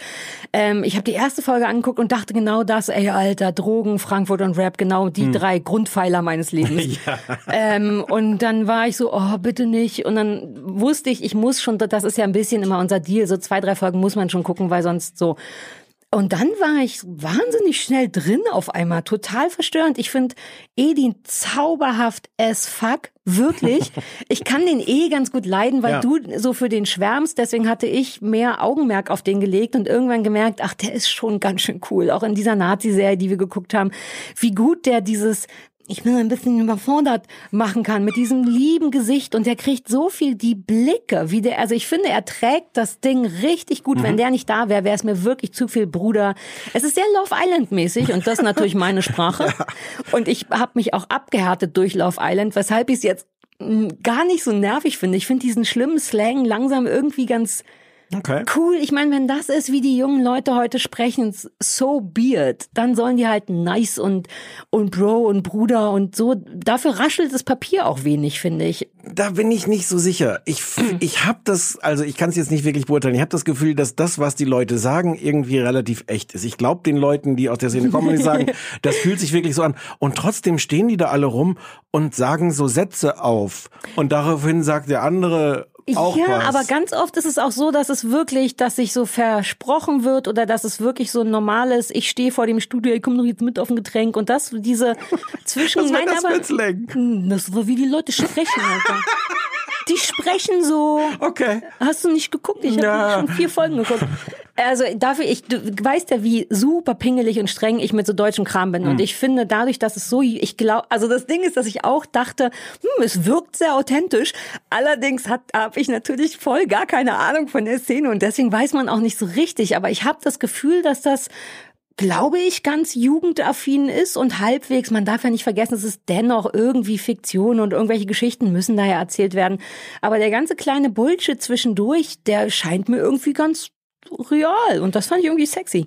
Ähm, ich habe die erste Folge angeguckt und dachte genau das, ey, Alter, Drogen, Frankfurt und Rap, genau die drei Grundpfeiler meines Lebens. ähm, und dann war ich so, oh, bitte nicht. Und dann wusste ich, ich muss schon, das ist ja ein bisschen immer unser Deal, so zwei, drei Folgen muss man schon gucken, weil sonst so und dann war ich wahnsinnig schnell drin auf einmal, total verstörend. Ich finde Edin zauberhaft as fuck, wirklich. Ich kann den eh ganz gut leiden, weil Ja. du so für den schwärmst. Deswegen hatte ich mehr Augenmerk auf den gelegt und irgendwann gemerkt, ach, der ist schon ganz schön cool. Auch in dieser Nazi-Serie, die wir geguckt haben, wie gut der dieses ich bin ein bisschen überfordert machen kann mit diesem lieben Gesicht und der kriegt so viel die Blicke, wie der, also ich finde, er trägt das Ding richtig gut. Wenn der nicht da wäre, wäre es mir wirklich zu viel Bruder. Es ist sehr Love Island mäßig und das ist natürlich meine Sprache. Und ich habe mich auch abgehärtet durch Love Island, weshalb ich es jetzt mh, gar nicht so nervig finde. Ich finde diesen schlimmen Slang langsam irgendwie ganz Okay. cool. Ich meine, wenn das ist, wie die jungen Leute heute sprechen, so be it, dann sollen die halt nice und, und Bro und Bruder und so. Dafür raschelt das Papier auch wenig, finde ich. Da bin ich nicht so sicher. Ich, ich habe das, also ich kann es jetzt nicht wirklich beurteilen. Ich habe das Gefühl, dass das, was die Leute sagen, irgendwie relativ echt ist. Ich glaube den Leuten, die aus der Szene kommen und die sagen, das fühlt sich wirklich so an. Und trotzdem stehen die da alle rum und sagen so Sätze auf. Und daraufhin sagt der andere auch ja, was. aber ganz oft ist es auch so, dass es wirklich, dass sich so versprochen wird oder dass es wirklich so ein normales, ich stehe vor dem Studio, ich komme doch jetzt mit auf ein Getränk und das, diese zwischen, Was war nein, das aber? Hm, das war wie die Leute sprechen, Alter. Die sprechen so. Okay. Hast du nicht geguckt? Ich habe Ja. schon vier Folgen geguckt. Also dafür, ich, du weißt ja, wie super pingelig und streng ich mit so deutschem Kram bin. Hm. Und ich finde dadurch, dass es so, ich glaube, also das Ding ist, dass ich auch dachte, hm, es wirkt sehr authentisch. Allerdings hat habe ich natürlich voll gar keine Ahnung von der Szene und deswegen weiß man auch nicht so richtig. Aber ich habe das Gefühl, dass das glaube ich, ganz jugendaffin ist und halbwegs, man darf ja nicht vergessen, es ist dennoch irgendwie Fiktion und irgendwelche Geschichten müssen da ja erzählt werden. Aber der ganze kleine Bullshit zwischendurch, der scheint mir irgendwie ganz real und das fand ich irgendwie sexy.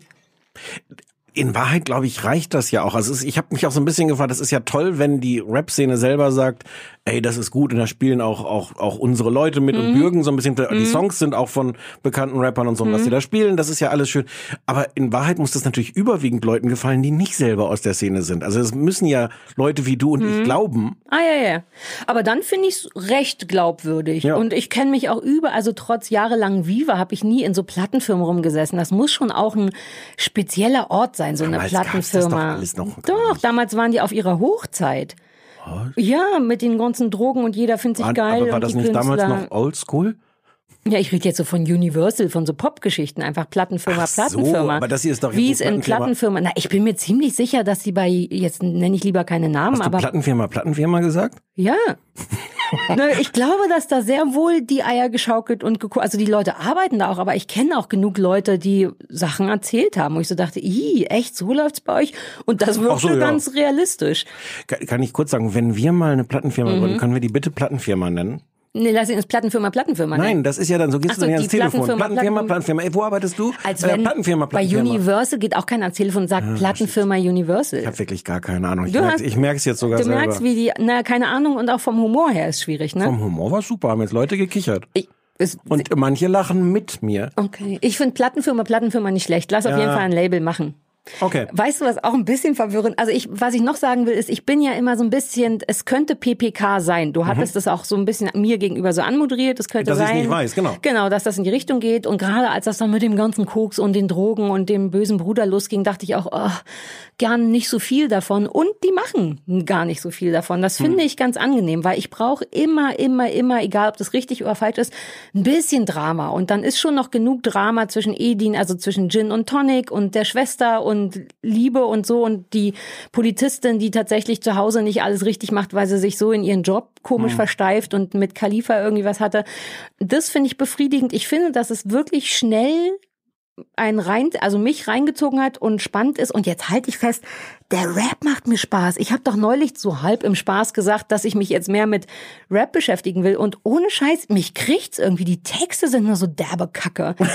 In Wahrheit, glaube ich, reicht das ja auch. Also ich habe mich auch so ein bisschen gefragt, es ist ja toll, wenn die Rap-Szene selber sagt, ey, das ist gut und da spielen auch auch auch unsere Leute mit Mhm. und bürgen so ein bisschen. Die Songs sind auch von bekannten Rappern und so, Mhm. was die da spielen, das ist ja alles schön. Aber in Wahrheit muss das natürlich überwiegend Leuten gefallen, die nicht selber aus der Szene sind. Also es müssen ja Leute wie du und Mhm. ich glauben. Ah ja, ja. Aber dann finde ich es recht glaubwürdig. Ja. Und ich kenne mich auch über, also trotz jahrelang Viva habe ich nie in so Plattenfirmen rumgesessen. Das muss schon auch ein spezieller Ort sein, so eine Damals das doch Plattenfirma. gar doch, nicht. damals waren die auf ihrer Hochzeit. Ja, mit den ganzen Drogen und jeder findet sich War, geil. aber war das nicht damals Künstler. noch oldschool? Ja, ich rede jetzt so von Universal, von so Popgeschichten, einfach Plattenfirma, Ach so, Plattenfirma. aber das hier ist doch Wie eine es in Plattenfirma. Na, ich bin mir ziemlich sicher, dass die bei, jetzt nenne ich lieber keine Namen, Hast du aber Plattenfirma, Plattenfirma gesagt? ja. ne, ich glaube, dass da sehr wohl die Eier geschaukelt und geguckt, also die Leute arbeiten da auch, aber ich kenne auch genug Leute, die Sachen erzählt haben, wo ich so dachte, ih, echt, so läuft's bei euch? Und das wirkte so, ja. ganz realistisch. Kann ich kurz sagen, wenn wir mal eine Plattenfirma Mhm. gründen, können wir die bitte Plattenfirma nennen? Nee, lass ihn ins Plattenfirma, Plattenfirma. ne? Nein, das ist ja dann, so gehst Ach du so, dann ans Telefon. Plattenfirma, Plattenfirma, Platten- Plattenfirma. Ey, wo arbeitest du? Als Äh, wenn Plattenfirma, bei Plattenfirma. Universal geht auch keiner ans Telefon und sagt Plattenfirma Universal. Ich habe wirklich gar keine Ahnung. Ich Du merk's, hast- ich merk's jetzt sogar Du selber. merkst, wie die, na, keine Ahnung, und auch vom Humor her ist schwierig, ne? Vom Humor war super, haben jetzt Leute gekichert. Ich, es, Und manche lachen mit mir. okay. Ich finde Plattenfirma, Plattenfirma nicht schlecht. Lass auf Ja. jeden Fall ein Label machen. Okay. Weißt du, was auch ein bisschen verwirrend, also ich, was ich noch sagen will, ist, ich bin ja immer so ein bisschen, es könnte PPK sein. Du hattest das auch so ein bisschen mir gegenüber so anmoderiert, es könnte Mhm. Dass sein. nicht weiß, genau. Genau, dass das in die Richtung geht. Und gerade als das dann mit dem ganzen Koks und den Drogen und dem bösen Bruder losging, dachte ich auch, oh, gern nicht so viel davon. Und die machen gar nicht so viel davon. Das Hm. finde ich ganz angenehm, weil ich brauche immer, immer, immer, egal ob das richtig oder falsch ist, ein bisschen Drama. Und dann ist schon noch genug Drama zwischen Edin, also zwischen Gin und Tonic und der Schwester und Liebe und so und die Politistin, die tatsächlich zu Hause nicht alles richtig macht, weil sie sich so in ihren Job komisch versteift und mit Khalifa irgendwie was hatte. Das finde ich befriedigend. Ich finde, dass es wirklich schnell ein rein, also mich reingezogen hat und spannend ist. Und jetzt halte ich fest, der Rap macht mir Spaß. Ich habe doch neulich so halb im Spaß gesagt, dass ich mich jetzt mehr mit Rap beschäftigen will. Und ohne Scheiß, mich kriegt's irgendwie. Die Texte sind nur so derbe Kacke.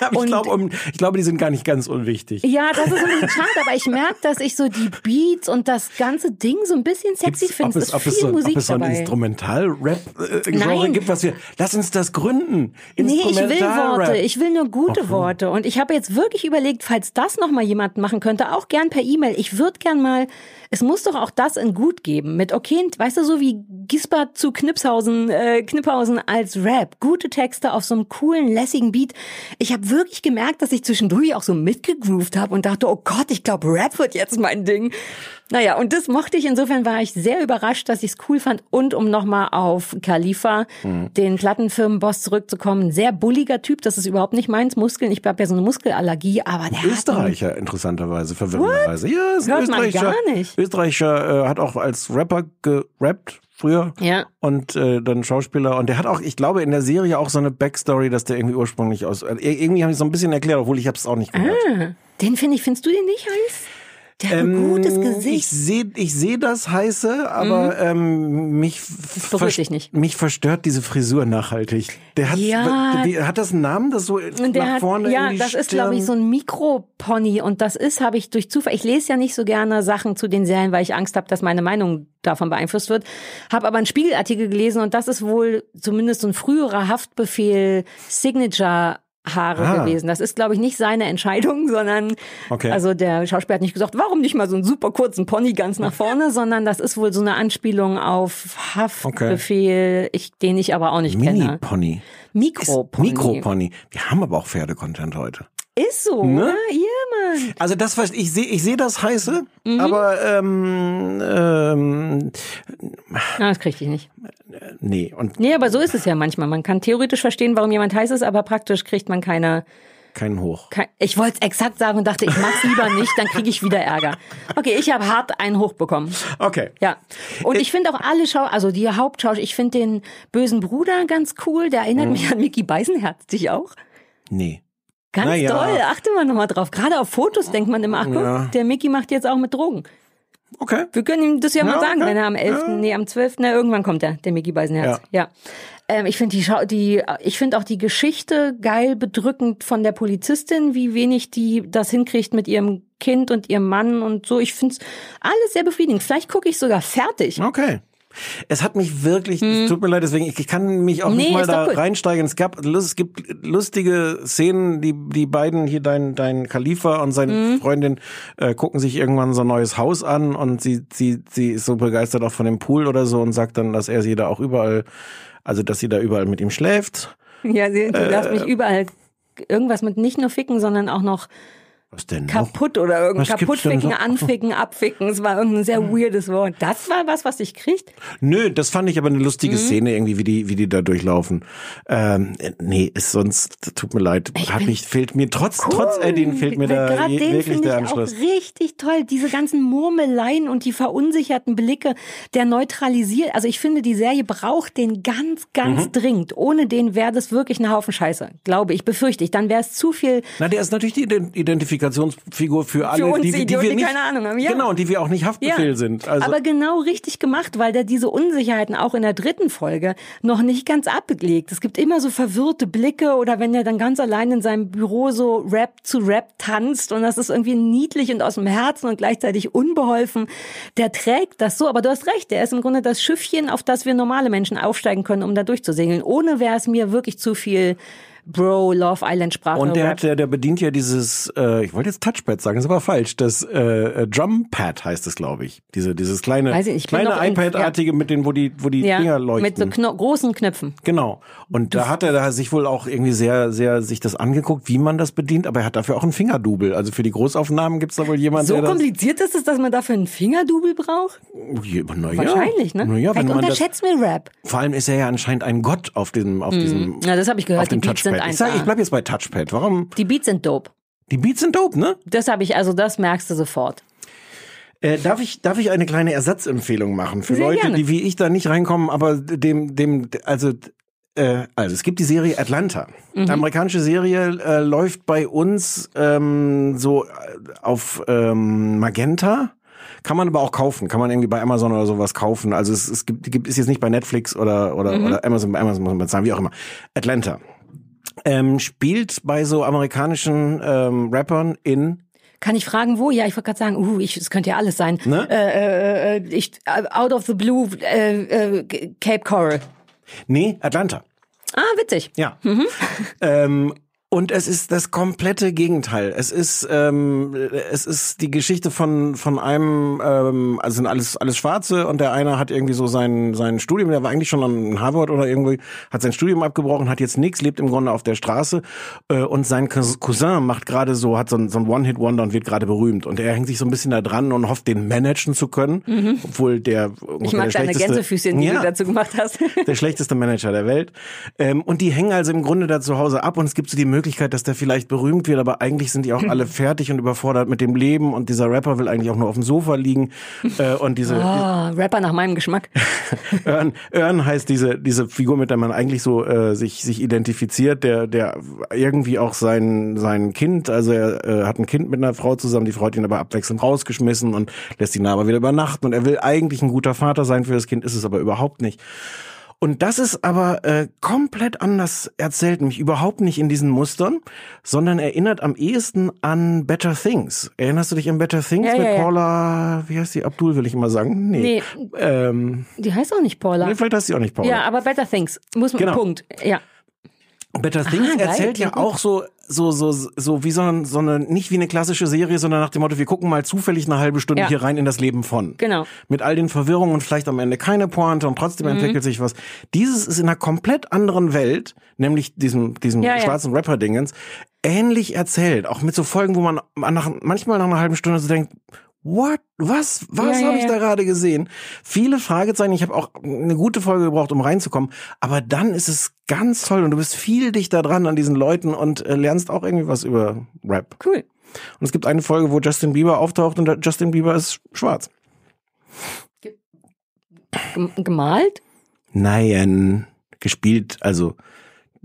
Ja, ich, glaube, um, ich glaube, die sind gar nicht ganz unwichtig. Ja, das ist ein bisschen schade, aber ich merke, dass ich so die Beats und das ganze Ding so ein bisschen sexy finde. Es ist ob viel es so, Musik ob es so ein. Instrumental-Rap-Genre Nein. gibt, was wir. Lass uns das gründen. Nee, ich will. Worte. Ich will nur gute so. Worte. Und ich habe jetzt wirklich überlegt, falls das noch mal jemand machen könnte, auch gern per E-Mail. Ich würde gern mal, es muss doch auch das in gut geben. Mit, okay, weißt du, so wie Gisbert zu Knipshausen, äh, Kniphausen als Rap. Gute Texte auf so einem coolen, lässigen Beat. Ich habe wirklich gemerkt, dass ich zwischendurch auch so mitgegroovt habe und dachte, oh Gott, ich glaube, Rap wird jetzt mein Ding. Naja, und das mochte ich. Insofern war ich sehr überrascht, dass ich es cool fand. Und um nochmal auf Khalifa, Mhm. den Plattenfirmenboss zurückzukommen, ein sehr bulliger Typ. Das ist überhaupt nicht meins. Muskeln. Ich habe ja so eine Muskelallergie, aber der hat Österreicher, interessanterweise, verwirrenderweise. Ja, ist ein Hört man Österreicher. gar nicht. Österreicher äh, hat auch als Rapper gerappt früher. Ja. Und äh, dann Schauspieler. Und der hat auch, ich glaube, in der Serie auch so eine Backstory, dass der irgendwie ursprünglich aus. Äh, irgendwie habe ich so ein bisschen erklärt, obwohl ich habe es auch nicht gehört. Ah, den finde ich, findest du den nicht heiß? Der hat ein gutes Ähm, Ich Gesicht. sehe ich seh das heiße, aber ähm, mich, vers- mich verstört diese Frisur nachhaltig. Der hat, Ja. wie, hat das einen Namen, das so der nach hat, vorne ja, in die das ist, Stirn? glaube ich, so ein Mikropony. Und das ist, habe ich durch Zufall. Ich lese ja nicht so gerne Sachen zu den Serien, weil ich Angst habe, dass meine Meinung davon beeinflusst wird. Habe aber einen Spiegelartikel gelesen und das ist wohl zumindest so ein früherer Haftbefehl Signature. Haare Ah. gewesen. Das ist, glaube ich, nicht seine Entscheidung, sondern Okay. also der Schauspieler hat nicht gesagt, warum nicht mal so einen super kurzen Pony ganz nach vorne, sondern das ist wohl so eine Anspielung auf Haftbefehl, ich, den ich aber auch nicht kenne. Mini-Pony. Mikropony. Mikropony. Wir haben aber auch Pferdecontent heute. Ist so, Ne? Ja, Mann. Also das, was ich sehe, ich sehe das heiße, Mhm. aber ähm, ähm, Na, das krieg ich nicht. nee. Und Nee, aber so ist es ja manchmal. Man kann theoretisch verstehen, warum jemand heiß ist, aber praktisch kriegt man keine Keinen Hoch. Kein, ich wollte es exakt sagen und dachte, ich mach's lieber nicht, dann kriege ich wieder Ärger. Okay, ich habe hart einen hoch bekommen. Okay. Ja. Und ich finde auch alle Schau, also die Hauptschau, ich finde den bösen Bruder ganz cool. Der erinnert Mhm. mich an Mickey Beisenherz. Dich auch? Nee. Ganz Na ja. toll. Achte mal nochmal drauf. Gerade auf Fotos denkt man immer, ach guck, Ja. der Mickey macht jetzt auch mit Drogen. Okay. Wir können ihm das ja, mal Ja, sagen, okay. wenn er am 11., nee, am 12., na, irgendwann kommt er, der Mickey Beisenherz. Ja. Ähm, ich finde die, Schau- die, ich finde auch die Geschichte geil bedrückend von der Polizistin, wie wenig die das hinkriegt mit ihrem Kind und ihrem Mann und so. Ich finde es alles sehr befriedigend. Vielleicht gucke ich sogar fertig. Okay. Es hat mich wirklich, es tut mir leid, deswegen, ich kann mich auch Hm. Nee, nicht mal da reinsteigen. Es gab, es gibt lustige Szenen, die, die beiden hier, dein, dein Khalifa und seine Hm. Freundin, äh, gucken sich irgendwann so ein neues Haus an und sie, sie, sie ist so begeistert auch von dem Pool oder so und sagt dann, dass er sie da auch überall, also, dass sie da überall mit ihm schläft. Ja, sie, du darfst Äh. mich überall irgendwas mit nicht nur ficken, sondern auch noch Was denn noch? kaputt oder irgend Was gibt's denn kaputtficken, so? anficken, abficken. Es war irgendein sehr weirdes Wort. Das war was, was ich kriegt. Nö, das fand ich aber eine lustige Mhm. Szene irgendwie, wie die, wie die da durchlaufen. Ähm, äh, nee, ist sonst, tut mir leid, hat mich, fehlt mir trotz, trotz Eddie fehlt mir da je, den wirklich der ich Anschluss. auch richtig toll. Diese ganzen Murmeleien und die verunsicherten Blicke, der neutralisiert. Also ich finde, die Serie braucht den ganz, ganz Mhm. dringend. Ohne den wäre das wirklich ein Haufen Scheiße. Glaube ich, befürchte ich. Dann wäre es zu viel. Na, der ist natürlich die Ident- Identifikationsfigur für alle, uns die, die, Idioten, wir die nicht, keine Ahnung haben, ja. genau, und die wir auch nicht Haftbefehl sind. Also, aber genau richtig gemacht, weil der diese Unsicherheiten auch in der dritten Folge noch nicht ganz abgelegt. Es gibt immer so verwirrte Blicke oder wenn er dann ganz allein in seinem Büro so Rap zu Rap tanzt und das ist irgendwie niedlich und aus dem Herzen und gleichzeitig unbeholfen. Der trägt das so, aber du hast recht, der ist im Grunde das Schiffchen, auf das wir normale Menschen aufsteigen können, um da durchzusegeln. Ohne wäre es mir wirklich zu viel Bro, Love Island Sprache. und der Rap. hat, der, der bedient ja dieses, äh, ich wollte jetzt Touchpad sagen, ist aber falsch. Das äh, äh, Drumpad heißt es, glaube ich. Diese, dieses kleine, Weiß ich nicht, ich bin kleine iPad-artige mit den, wo die, wo die Dinger leuchten. mit so Kno großen Knöpfen. Genau. Und da hat er da sich wohl auch irgendwie sehr, sehr sich das angeguckt, wie man das bedient, aber er hat dafür auch einen Fingerdouble. Also für die Großaufnahmen gibt's da wohl jemanden, So der das. kompliziert ist es, dass man dafür einen Fingerdouble braucht? Ja, na ja. Wahrscheinlich, ne? Na ja, wenn Vielleicht man das, unterschätzt mir Rap. vor allem ist er ja anscheinend ein Gott auf diesem, auf diesem, Ja, das habe ich gehört. auf dem sind Touchpad. Ich sag, ich 1A. bleib jetzt bei Touchpad. Warum? Die Beats sind dope. Die Beats sind dope, ne? Das habe ich, also das merkst du sofort. Äh, darf ich, darf ich eine kleine Ersatzempfehlung machen für Sehr Leute, gerne. die wie ich da nicht reinkommen, aber dem, dem, also, äh, also es gibt die Serie Atlanta. Mhm. Amerikanische Serie äh, läuft bei uns ähm, so äh, auf ähm, Magenta. Kann man aber auch kaufen, kann man irgendwie bei Amazon oder sowas kaufen. Also es, es gibt, gibt ist jetzt nicht bei Netflix oder oder, Mhm. oder Amazon, bei Amazon muss man bezahlen, wie auch immer. Atlanta ähm, spielt bei so amerikanischen ähm, Rappern in Kann ich fragen, wo? Ja, ich wollte gerade sagen, uh, ich, es könnte ja alles sein. Ne? Äh, äh, äh, ich, äh, out of the blue, äh, äh, Cape Coral. nee Atlanta. Ah, witzig. Ja. Ähm, und es ist das komplette Gegenteil. Es ist ähm, es ist die Geschichte von von einem ähm, also sind alles alles Schwarze und der eine hat irgendwie so sein sein Studium, der war eigentlich schon an Harvard oder irgendwie hat sein Studium abgebrochen, hat jetzt nichts, lebt im Grunde auf der Straße äh, und sein Cous- Cousin macht gerade so hat so ein, so ein One Hit Wonder und wird gerade berühmt und er hängt sich so ein bisschen da dran und hofft den managen zu können, obwohl der Mhm. Ich mag der deine Gänsefüßchen, die ja, du dazu gemacht hast. der schlechteste Manager der Welt. Ähm, und die hängen also im Grunde da zu Hause ab und es gibt so die Möglichkeit, dass der vielleicht berühmt wird, aber eigentlich sind die auch alle fertig und überfordert mit dem Leben und dieser Rapper will eigentlich auch nur auf dem Sofa liegen äh, und diese Oh, Rapper nach meinem Geschmack. Ern heißt diese diese Figur, mit der man eigentlich so äh, sich sich identifiziert, der der irgendwie auch sein sein Kind, also er äh, hat ein Kind mit einer Frau zusammen, die Frau hat ihn aber abwechselnd rausgeschmissen und lässt ihn aber wieder übernachten und er will eigentlich ein guter Vater sein für das Kind, ist es aber überhaupt nicht. Und das ist aber äh, komplett anders erzählt, nämlich überhaupt nicht in diesen Mustern, sondern erinnert am ehesten an Better Things. Erinnerst du dich an Better Things Ja, mit ja, ja. Paula, wie heißt die, Abdul will ich immer sagen? Nee. Nee. Ähm, Die heißt auch nicht Paula. nee vielleicht heißt sie auch nicht Paula. Ja, aber Better Things. Muss man, Genau. Punkt. Ja. Better Things geil, erzählt ja auch so, so, so, so wie so, ein, so eine, nicht wie eine klassische Serie, sondern nach dem Motto, wir gucken mal zufällig eine halbe Stunde Ja. hier rein in das Leben von. Genau. Mit all den Verwirrungen und vielleicht am Ende keine Pointe und trotzdem Mhm. entwickelt sich was. Dieses ist in einer komplett anderen Welt, nämlich diesem, diesem Ja, ja. schwarzen Rapper-Dingens, ähnlich erzählt. Auch mit so Folgen, wo man nach, manchmal nach einer halben Stunde so denkt, What? Was? Was Ja, habe ja, ich da gerade gesehen? Viele Fragezeichen. Ich habe auch eine gute Folge gebraucht, um reinzukommen. Aber dann ist es ganz toll und du bist viel dichter dran an diesen Leuten und äh, lernst auch irgendwie was über Rap. Cool. Und es gibt eine Folge, wo Justin Bieber auftaucht und Justin Bieber ist schwarz. Gem- Gemalt? Nein, gespielt, also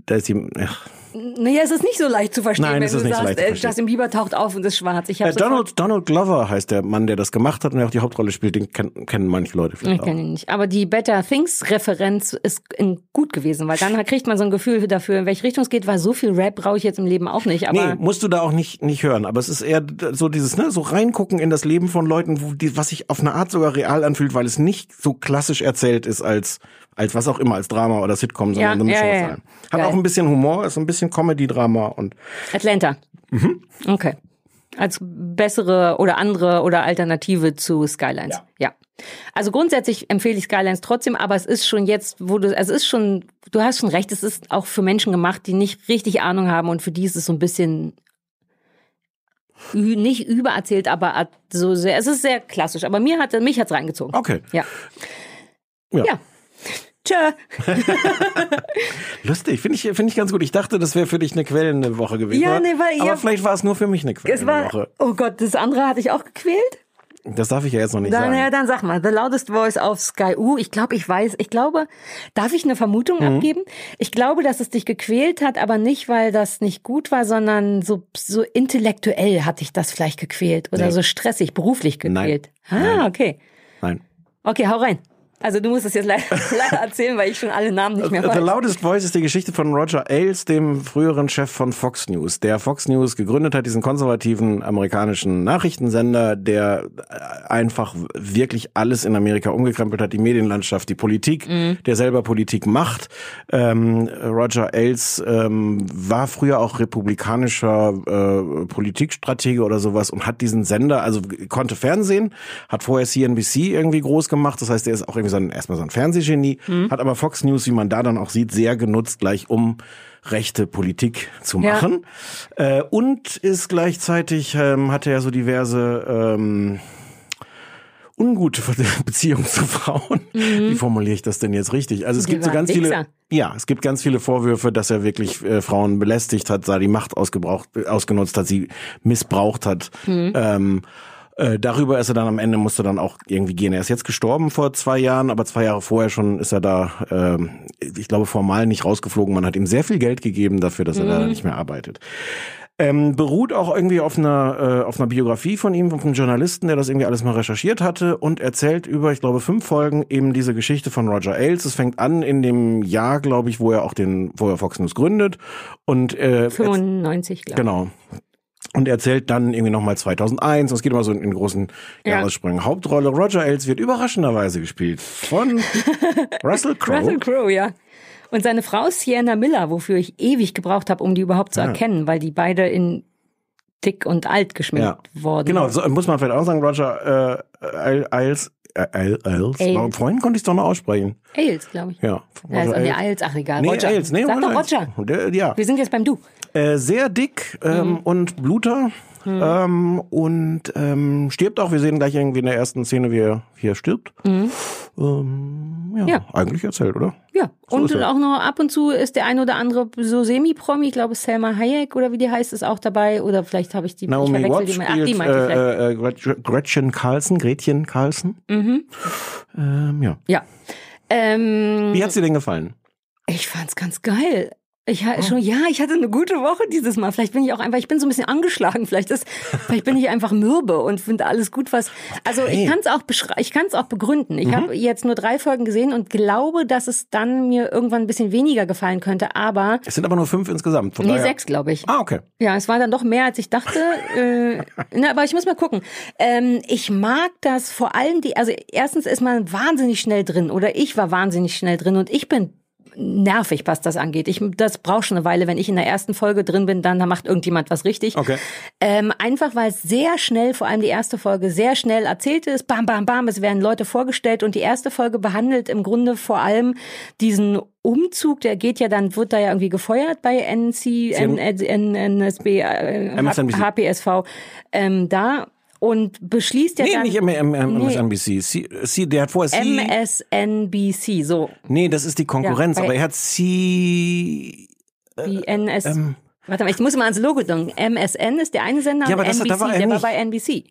da ist ach, Naja, es ist nicht so leicht zu verstehen, Nein, wenn es du ist nicht so sagst, leicht zu äh. Justin Bieber taucht auf und ist schwarz. Ich äh, Donald, Donald Glover heißt der Mann, der das gemacht hat und der auch die Hauptrolle spielt, den kennen, kennen manche Leute vielleicht Ich kenne ihn nicht. Aber die Better Things Referenz ist gut gewesen, weil dann kriegt man so ein Gefühl dafür, in welche Richtung es geht, weil so viel Rap brauche ich jetzt im Leben auch nicht. Aber Nee, musst du da auch nicht, nicht hören. Aber es ist eher so dieses, ne, so reingucken in das Leben von Leuten, wo die, was sich auf eine Art sogar real anfühlt, weil es nicht so klassisch erzählt ist als, als was auch immer, als Drama oder Sitcom, sondern Ja, eine Mischung ja, ja. Hat Geil. auch ein bisschen Humor, ist ein bisschen Comedy-Drama und Atlanta. Mhm. Okay. Als bessere oder andere oder Alternative zu Skylines. Ja. Also grundsätzlich empfehle ich Skylines trotzdem, aber es ist schon jetzt, wo du, also es ist schon, du hast schon recht, es ist auch für Menschen gemacht, die nicht richtig Ahnung haben und für die ist es so ein bisschen nicht übererzählt, aber so sehr, es ist sehr klassisch. Aber mir hat, mich hat's reingezogen. okay. Ja. Ja. Ja. Tschö. Lustig, finde ich, finde ich ganz gut. Ich dachte, das wäre für dich eine quälende Woche gewesen. Ja, nee, weil- aber ja. vielleicht war es nur für mich eine quälende Es war, Woche. oh Gott, das andere hatte ich auch gequält. Das darf ich ja jetzt noch nicht Dann, sagen. ja, dann sag mal, The Loudest Voice auf Sky U. Ich glaube, ich weiß, ich glaube, darf ich eine Vermutung Mhm. abgeben? Ich glaube, dass es dich gequält hat, aber nicht, weil das nicht gut war, sondern so, so intellektuell hat dich das vielleicht gequält oder Nee. so stressig, beruflich gequält. Ah, okay. Nein. Okay, hau rein. Also du musst es jetzt leider, leider erzählen, weil ich schon alle Namen nicht mehr The weiß. Loudest Voice ist die Geschichte von Roger Ailes, dem früheren Chef von Fox News, der Fox News gegründet hat, diesen konservativen amerikanischen Nachrichtensender, der äh, einfach wirklich alles in Amerika umgekrempelt hat, die Medienlandschaft, die Politik, Mhm. der selber Politik macht. Ähm, Roger Ailes ähm, war früher auch republikanischer äh, Politikstratege oder sowas und hat diesen Sender, also konnte Fernsehen, hat vorher CNBC irgendwie groß gemacht, das heißt, er ist auch irgendwie so ein, erstmal so ein Fernsehgenie, hat aber Fox News, wie man da dann auch sieht, sehr genutzt, gleich um rechte Politik zu Ja. machen. Äh, und ist gleichzeitig, ähm, hatte er so diverse ähm, ungute Beziehungen zu Frauen. Wie formuliere ich das denn jetzt richtig? Also es Die gibt so ganz viele, Wichser. ja, es gibt ganz viele Vorwürfe, dass er wirklich äh, Frauen belästigt hat, da die Macht ausgebraucht, äh, ausgenutzt hat, sie missbraucht hat. Ähm, äh, darüber ist er dann am Ende, musste dann auch irgendwie gehen. Er ist jetzt gestorben vor zwei Jahren, aber zwei Jahre vorher schon ist er da, ähm, ich glaube, formal nicht rausgeflogen. Man hat ihm sehr viel Geld gegeben dafür, dass er da nicht mehr arbeitet. Ähm, beruht auch irgendwie auf einer, äh, auf einer Biografie von ihm, von einem Journalisten, der das irgendwie alles mal recherchiert hatte und erzählt über, ich glaube, fünf Folgen eben diese Geschichte von Roger Ailes. Es fängt an in dem Jahr, glaube ich, wo er auch den, wo er Fox News gründet und äh, 95, glaube ich. Genau. Und er erzählt dann irgendwie nochmal 2001, und es geht immer so in, in großen Ja. Jahressprüngen. Hauptrolle Roger Ailes wird überraschenderweise gespielt von Russell Crowe. Russell Crowe, ja. Und seine Frau Sienna Miller, wofür ich ewig gebraucht habe, um die überhaupt zu Ja. erkennen, weil die beide in dick und alt geschminkt worden Genau, so, muss man vielleicht auch sagen, Roger äh, Ailes, Ailes, Ailes. Vorhin konnte ich es doch noch aussprechen. Ailes, glaube ich. Ja. Ja, ist auch die Ailes. Ach egal. Nee, Roger. Ailes, nee, Sag doch. Roger. Der, ja. Wir sind jetzt beim Du. Äh, sehr dick ähm, Mhm. und Bluter. Ähm, und ähm, stirbt auch. Wir sehen gleich irgendwie in der ersten Szene, wie er, wie er stirbt. Ähm, ja, Mhm. Ja. eigentlich erzählt, oder? Ja, So und auch noch ab und zu ist der ein oder andere so Semi-Promi, ich glaube Selma Hayek oder wie die heißt, ist auch dabei. Oder vielleicht habe ich die Naomi ich Watts die mal. Ach, die meinte ich äh, äh, Gretchen- Carlson, Gretchen Carlson. Mhm. Ähm, ja. Ja. Ähm, Wie hat's dir denn gefallen? Ich fand's ganz geil. Ich Oh. ha- schon, ja, ich hatte eine gute Woche dieses Mal. Vielleicht bin ich auch einfach, ich bin so ein bisschen angeschlagen. Vielleicht ist, vielleicht bin ich einfach mürbe und finde alles gut, was. Also Okay. Mhm. ich kann es auch beschrei- ich kann es auch begründen. Ich habe jetzt nur drei Folgen gesehen und glaube, dass es dann mir irgendwann ein bisschen weniger gefallen könnte. Aber Es sind aber nur fünf insgesamt. Von nee, daher- sechs, glaube ich. Ah, okay. Ja, es war dann doch mehr, als ich dachte. äh, na, aber ich muss mal gucken. Ähm, ich mag das vor allem die, also erstens ist man wahnsinnig schnell drin oder ich war wahnsinnig schnell drin und ich bin nervig, was das angeht. Ich, das braucht schon eine Weile. Wenn ich in der ersten Folge drin bin, dann macht irgendjemand was richtig. Okay. Ähm, einfach weil es sehr schnell, vor allem die erste Folge, sehr schnell erzählt ist. Bam, bam, bam, es werden Leute vorgestellt und die erste Folge behandelt im Grunde vor allem diesen Umzug, der geht ja dann, wird da ja irgendwie gefeuert bei NC, NSB. HPSV, ähm, da. Und beschließt ja Nee, dann nicht M- M-. MSNBC. C, C, der hat vorher C. MSNBC, so Nee, das ist die Konkurrenz, Ja, aber er hat C. wie NS. ähm, Warte mal, ich muss mal ans Logo denken. MSN ist der eine Sender Ja, und aber das- NBC, da war er der war bei NBC.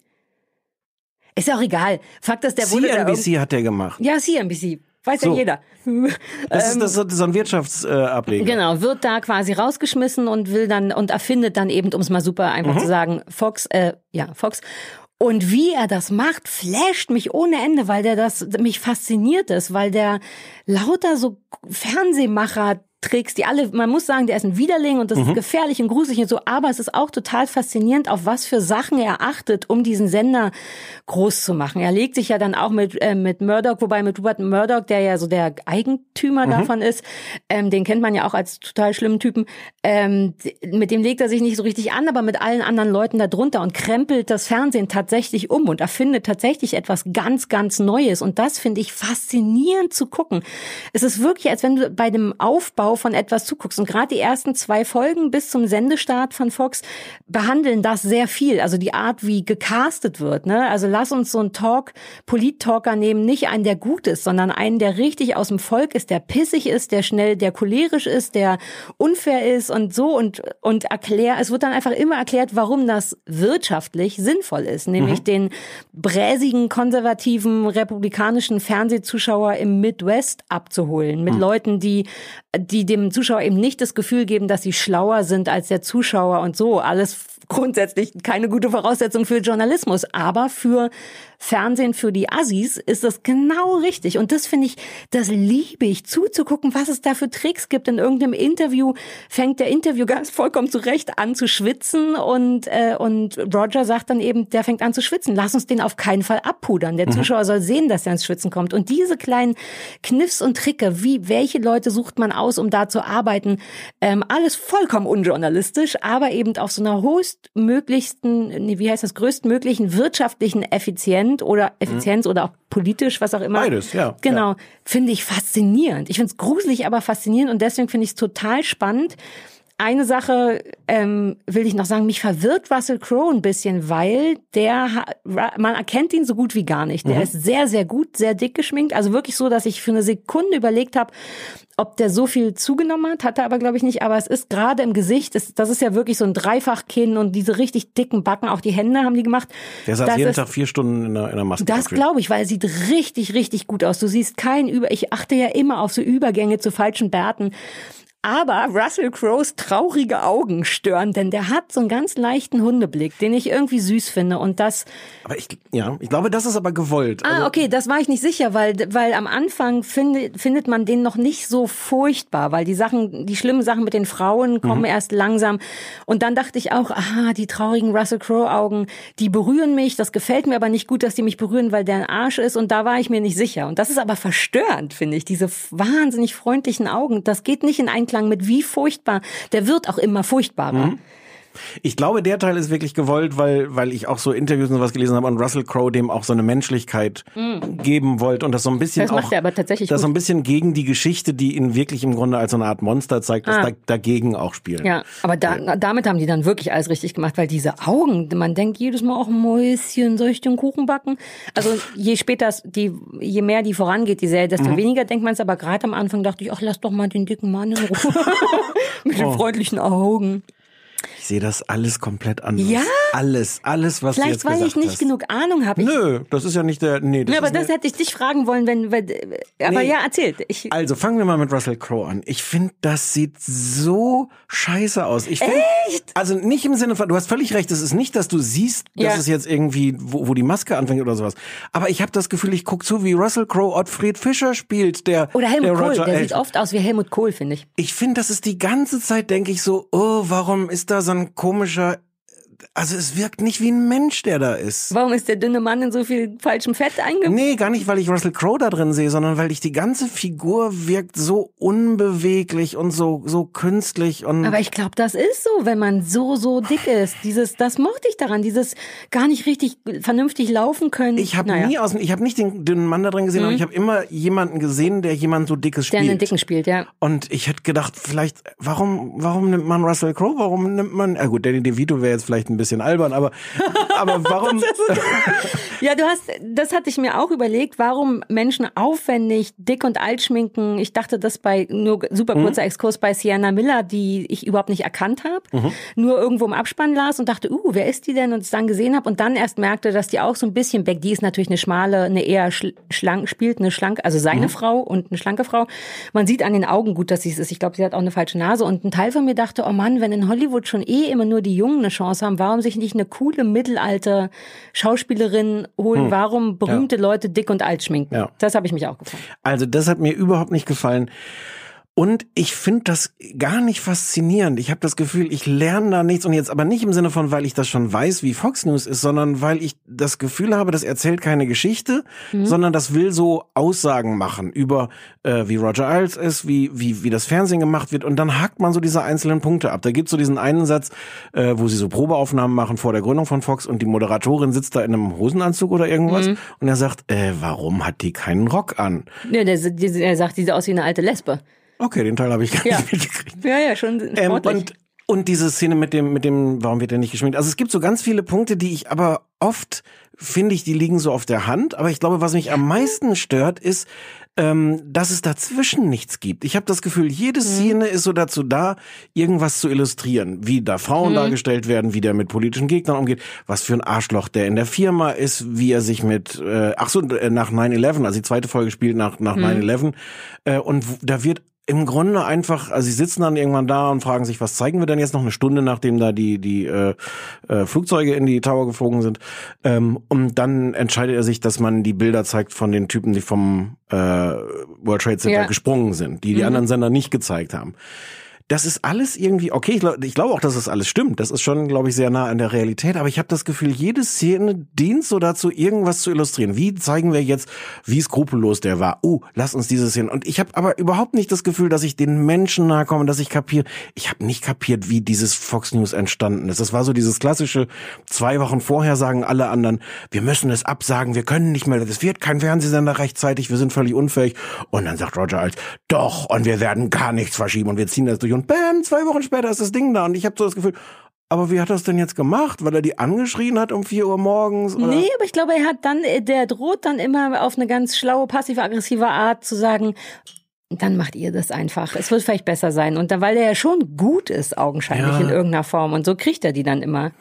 Ist ja auch egal. Fakt ist, der wurde da CNBC hat der gemacht. Ja, CNBC. Weiß So. ja jeder. Das ist, das ist so ein Wirtschaftsableger. Ähm, Genau, wird da quasi rausgeschmissen und will dann und erfindet dann eben, um es mal super einfach Mhm. zu sagen, Fox, äh, ja, Fox. Und wie er das macht, flasht mich ohne Ende, weil der das mich fasziniert ist, weil der lauter so Fernsehmacher Tricks, die alle, man muss sagen, der ist ein Widerling und das Mhm. ist gefährlich und gruselig und so, aber es ist auch total faszinierend, auf was für Sachen er achtet, um diesen Sender groß zu machen. Er legt sich ja dann auch mit, äh, mit Murdoch, wobei mit Rupert Murdoch, der ja so der Eigentümer davon ist, ähm, den kennt man ja auch als total schlimmen Typen, ähm, mit dem legt er sich nicht so richtig an, aber mit allen anderen Leuten darunter und krempelt das Fernsehen tatsächlich um und erfindet tatsächlich etwas ganz, ganz Neues. Und das finde ich faszinierend zu gucken. Es ist wirklich, als wenn du bei dem Aufbau von etwas zuguckst. Und gerade die ersten zwei Folgen bis zum Sendestart von Fox behandeln das sehr viel. Also die Art, wie gecastet wird. Ne? Also lass uns so einen Talk, Polit-Talker nehmen, nicht einen, der gut ist, sondern einen, der richtig aus dem Volk ist, der pissig ist, der schnell, der cholerisch ist, der unfair ist und so und, und erklär, es wird dann einfach immer erklärt, warum das wirtschaftlich sinnvoll ist. Nämlich den bräsigen, konservativen, republikanischen Fernsehzuschauer im Midwest abzuholen. Mit Leuten, die, die dem Zuschauer eben nicht das Gefühl geben, dass sie schlauer sind als der Zuschauer und so. Alles grundsätzlich keine gute Voraussetzung für Journalismus, aber für Fernsehen für die Assis ist das genau richtig. Und das finde ich, das liebe ich, zuzugucken, was es da für Tricks gibt. In irgendeinem Interview fängt der Interviewgast vollkommen zurecht an zu schwitzen und, äh, und Roger sagt dann eben, der fängt an zu schwitzen. Lass uns den auf keinen Fall abpudern. Der Zuschauer soll sehen, dass er ins Schwitzen kommt. Und diese kleinen Kniffs und Tricke, wie, welche Leute sucht man aus, um da zu arbeiten, ähm, alles vollkommen unjournalistisch, aber eben auf so einer höchstmöglichsten, nee, wie heißt das, größtmöglichen wirtschaftlichen Effizienz oder Effizienz oder auch politisch, was auch immer. Beides, ja, Genau. Finde ich faszinierend. Ich finde es gruselig, aber faszinierend und deswegen finde ich es total spannend. Eine Sache ähm, will ich noch sagen, mich verwirrt Russell Crowe ein bisschen, weil der, man erkennt ihn so gut wie gar nicht. Der ist sehr, sehr gut, sehr dick geschminkt. Also wirklich so, dass ich für eine Sekunde überlegt habe, ob der so viel zugenommen hat, hat er aber glaube ich nicht. Aber es ist gerade im Gesicht, das, das ist ja wirklich so ein Dreifachkinn und diese richtig dicken Backen, auch die Hände haben die gemacht. Der saß Das jeden ist- Tag vier Stunden in der, in der Maske. das glaube ich, weil er sieht richtig, richtig gut aus. Du siehst keinen Über. Ich achte ja immer auf so Übergänge zu falschen Bärten. Aber Russell Crowes traurige Augen stören, denn der hat so einen ganz leichten Hundeblick, den ich irgendwie süß finde. Und das, Aber ich, ja, ich glaube, das ist aber gewollt. ah, Also, okay, das war ich nicht sicher, weil, weil am Anfang findet, findet man den noch nicht so furchtbar, weil die Sachen, die schlimmen Sachen mit den Frauen kommen Mhm. erst langsam. Und dann dachte ich auch, aha, die traurigen Russell Crowe Augen, die berühren mich. Das gefällt mir aber nicht gut, dass die mich berühren, weil der ein Arsch ist. Und da war ich mir nicht sicher. Und das ist aber verstörend, finde ich. Diese wahnsinnig freundlichen Augen. Das geht nicht in Einklang mit wie furchtbar. Der wird auch immer furchtbarer. Mhm. Ich glaube, der Teil ist wirklich gewollt, weil, weil ich auch so Interviews und was gelesen habe und Russell Crowe dem auch so eine Menschlichkeit geben wollte und das so ein bisschen Mhm. Das macht auch, er aber tatsächlich das so gut. ein bisschen gegen die Geschichte, die ihn wirklich im Grunde als so eine Art Monster zeigt, das Ah. da, dagegen auch spielen. Ja, aber da, damit haben die dann wirklich alles richtig gemacht, weil diese Augen, man denkt jedes Mal auch Mäuschen, soll ich den Kuchen backen? Also je später, die, je mehr die vorangeht, die Serie, desto weniger denkt man es. Aber gerade am Anfang dachte ich, ach, lass doch mal den dicken Mann in Ruhe. Mit den freundlichen Augen. Ich sehe das alles komplett anders. Ja? Alles, alles, was du Vielleicht, jetzt weil ich nicht hast. genug Ahnung habe. Nö, das ist ja nicht der, nee, das Ja, aber das hätte ich dich fragen wollen, wenn, wenn aber Nee. ja, erzählt. Ich, Also fangen wir mal mit Russell Crowe an. Ich finde, das sieht so scheiße aus. Ich find, Echt? Also nicht im Sinne von, du hast völlig recht, es ist nicht, dass du siehst, dass Ja. es jetzt irgendwie, wo, wo die Maske anfängt oder sowas. Aber ich habe das Gefühl, ich guck zu, wie Russell Crowe Ottfried Fischer spielt, der oder Helmut der Kohl, Roger der sieht Elf- oft aus wie Helmut Kohl, finde ich. Ich finde, das ist die ganze Zeit, denke ich so, oh, warum ist da so ein komischer, also es wirkt nicht wie ein Mensch, der da ist. Warum ist der dünne Mann in so viel falschem Fett eingebaut? Nee, gar nicht, weil ich Russell Crowe da drin sehe, sondern weil ich die ganze Figur wirkt so unbeweglich und so so künstlich und Aber ich glaube, das ist so, wenn man so, so dick ist. Dieses, das mochte ich daran, dieses gar nicht richtig vernünftig laufen können. ich habe Naja, Mhm. nie aus ich habe nicht den dünnen Mann da drin gesehen, aber ich habe immer jemanden gesehen, der jemand so dickes der spielt. einen Dicken spielt, ja. Und ich hätte gedacht, vielleicht, warum, warum nimmt man Russell Crowe? Warum nimmt man, ah gut, Danny DeVito wäre jetzt vielleicht vielleicht ein bisschen albern, aber, aber warum? Ja, du hast, das hatte ich mir auch überlegt, warum Menschen aufwendig dick und alt schminken. Ich dachte das bei, nur super kurzer Exkurs bei Sienna Miller, die ich überhaupt nicht erkannt habe, nur irgendwo im Abspann las und dachte, uh, wer ist die denn? Und es dann gesehen habe und dann erst merkte, dass die auch so ein bisschen Beck, die ist natürlich eine schmale, eine eher schl- schlank, spielt eine schlanke, also seine Frau und eine schlanke Frau. Man sieht an den Augen gut, dass sie es ist. Ich glaube, sie hat auch eine falsche Nase und ein Teil von mir dachte, oh Mann, wenn in Hollywood schon eh immer nur die Jungen eine Chance haben, warum sich nicht eine coole Mittelalter Schauspielerin holen? Warum berühmte Leute dick und alt schminken? Ja. Das habe ich mich auch gefragt. Also das hat mir überhaupt nicht gefallen. Und ich finde das gar nicht faszinierend. Ich habe das Gefühl, ich lerne da nichts. Und jetzt aber nicht im Sinne von, weil ich das schon weiß, wie Fox News ist, sondern weil ich das Gefühl habe, das erzählt keine Geschichte, sondern das will so Aussagen machen über, äh, wie Roger Ailes ist, wie, wie, wie das Fernsehen gemacht wird. Und dann hakt man so diese einzelnen Punkte ab. Da gibt's so diesen einen Satz, äh, wo sie so Probeaufnahmen machen vor der Gründung von Fox und die Moderatorin sitzt da in einem Hosenanzug oder irgendwas. Und er sagt, äh, warum hat die keinen Rock an? Ja, der, der, der sagt, die sieht aus wie eine alte Lesbe. Okay, den Teil habe ich gar Ja. nicht mitgekriegt. Ja, ja, schon Ähm, und, und diese Szene mit dem, mit dem, warum wird der nicht geschminkt? Also es gibt so ganz viele Punkte, die ich aber oft finde ich, die liegen so auf der Hand. Aber ich glaube, was mich am meisten stört, ist, ähm, dass es dazwischen nichts gibt. Ich habe das Gefühl, jede Szene ist so dazu da, irgendwas zu illustrieren, wie da Frauen dargestellt werden, wie der mit politischen Gegnern umgeht, was für ein Arschloch der in der Firma ist, wie er sich mit, äh, ach so, äh, nach 9-11, also die zweite Folge spielt nach, nach 9-11, äh, und da wird im Grunde einfach, also sie sitzen dann irgendwann da und fragen sich, was zeigen wir denn jetzt noch eine Stunde, nachdem da die die äh, äh, Flugzeuge in die Tower geflogen sind. Ähm, und dann entscheidet er sich, dass man die Bilder zeigt von den Typen, die vom äh, World Trade Center Ja. gesprungen sind, die die anderen Sender nicht gezeigt haben. Das ist alles irgendwie, okay, ich glaube glaub auch, dass das alles stimmt. Das ist schon, glaube ich, sehr nah an der Realität. Aber ich habe das Gefühl, jede Szene dient so dazu, irgendwas zu illustrieren. Wie zeigen wir jetzt, wie skrupellos der war? Oh, lass uns diese Szene. Und ich habe aber überhaupt nicht das Gefühl, dass ich den Menschen nahe komme, dass ich kapiere. Ich habe nicht kapiert, wie dieses Fox News entstanden ist. Das war so dieses klassische, zwei Wochen vorher sagen alle anderen, wir müssen es absagen, wir können nicht mehr, das wird kein Fernsehsender rechtzeitig, wir sind völlig unfähig. Und dann sagt Roger als, doch, und wir werden gar nichts verschieben und wir ziehen das durch. Und bam, zwei Wochen später ist das Ding da. Und ich habe so das Gefühl, aber wie hat er das denn jetzt gemacht? Weil er die angeschrien hat um vier Uhr morgens? Oder? Nee, aber ich glaube, er hat dann, äh, der droht dann immer auf eine ganz schlaue, passiv-aggressive Art zu sagen, dann macht ihr das einfach. Es wird vielleicht besser sein. Und dann, weil er ja schon gut ist, augenscheinlich Ja. in irgendeiner Form. Und so kriegt er die dann immer.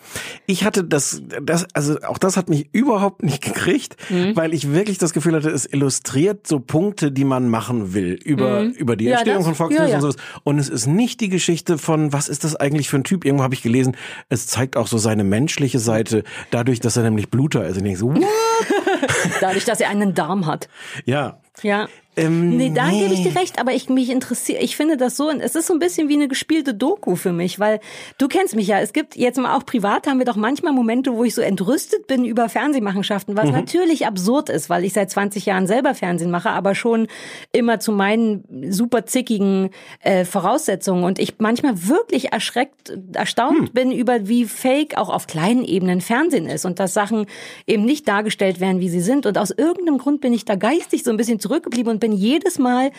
Ich hatte das, das, also auch das hat mich überhaupt nicht gekriegt, Mhm. weil ich wirklich das Gefühl hatte, es illustriert so Punkte, die man machen will über, über die Mhm. Ja, Entstehung das- von Fox News ja. und sowas. Und es ist nicht die Geschichte von, was ist das eigentlich für ein Typ? Irgendwo habe ich gelesen, es zeigt auch so seine menschliche Seite, dadurch, dass er nämlich Bluter ist. Und ich denke so, Dadurch, dass er einen Darm hat. ja. Ja. Ähm, Nee, da nee. gebe ich dir recht, aber ich mich interessiere, ich finde das so, es ist so ein bisschen wie eine gespielte Doku für mich, weil du kennst mich ja, es gibt jetzt mal auch privat haben wir doch manchmal Momente, wo ich so entrüstet bin über Fernsehmachenschaften, Mhm. was natürlich absurd ist, weil ich seit 20 Jahren selber Fernsehen mache, aber schon immer zu meinen super zickigen äh, Voraussetzungen und ich manchmal wirklich erschreckt, erstaunt Hm. bin über wie fake auch auf kleinen Ebenen Fernsehen ist und dass Sachen eben nicht dargestellt werden, wie sie sind und aus irgendeinem Grund bin ich da geistig so ein bisschen zurückgeblieben und bin jedes Mal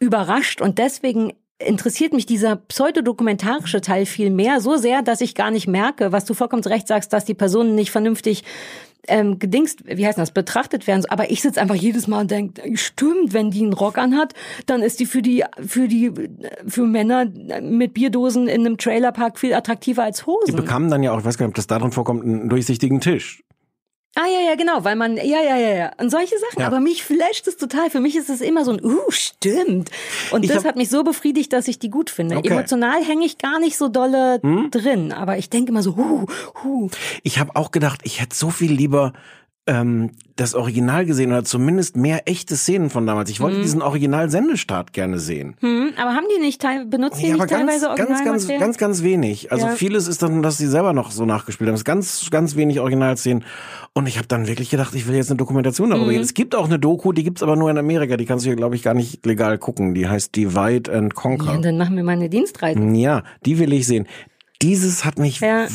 überrascht und deswegen interessiert mich dieser pseudodokumentarische Teil viel mehr, so sehr, dass ich gar nicht merke, was du vollkommen Recht sagst, dass die Personen nicht vernünftig ähm, gedingst, wie heißt das, betrachtet werden. Aber ich sitze einfach jedes Mal und denke, stimmt, wenn die einen Rock anhat, dann ist die für die, für die, für Männer mit Bierdosen in einem Trailerpark viel attraktiver als Die Hosen. bekamen dann ja auch, ich weiß gar nicht, ob das darin vorkommt, einen durchsichtigen Tisch. Ah ja, ja, genau, weil man, ja, ja, ja, ja. Und solche Sachen. Ja. Aber mich flasht es total. Für mich ist es immer so ein, uh, stimmt. Und Ich das hab- hat mich so befriedigt, dass ich die gut finde. Okay. Hm? Emotional hänge ich gar nicht so dolle drin. Aber ich denke immer so, huh, huh. Ich habe auch gedacht, ich hätte so viel lieber ähm, das Original gesehen oder zumindest mehr echte Szenen von damals. Ich wollte diesen Original-Sendestart gerne sehen. Hm, aber haben die nicht, teil, benutzen die Ja, aber nicht ganz, teilweise ganz, ganz, Originalmaterial? ganz, ganz wenig. Also Ja. vieles ist dann, dass sie selber noch so nachgespielt haben. Es ist ganz, ganz wenig Originalszenen. Und ich habe dann wirklich gedacht, ich will jetzt eine Dokumentation darüber. Mhm. Es gibt auch eine Doku, die gibt's aber nur in Amerika. Die kannst du hier, glaube ich, gar nicht legal gucken. Die heißt Divide and ja, Conquer. dann machen wir mal eine Dienstreise. Ja, die will ich sehen. Dieses hat mich Ja.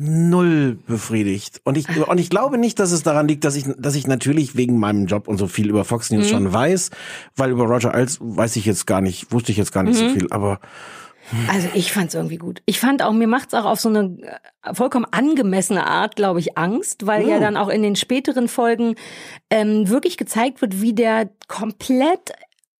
null befriedigt. Und ich, und ich glaube nicht, dass es daran liegt, dass ich, dass ich natürlich wegen meinem Job und so viel über Fox Mhm. News schon weiß, weil über Roger Ailes weiß ich jetzt gar nicht, wusste ich jetzt gar nicht Mhm. so viel, aber Also ich fand es irgendwie gut. Ich fand auch, mir macht's auch auf so eine äh, vollkommen angemessene Art, glaube ich, Angst, weil ja dann auch in den späteren Folgen ähm, wirklich gezeigt wird, wie der komplett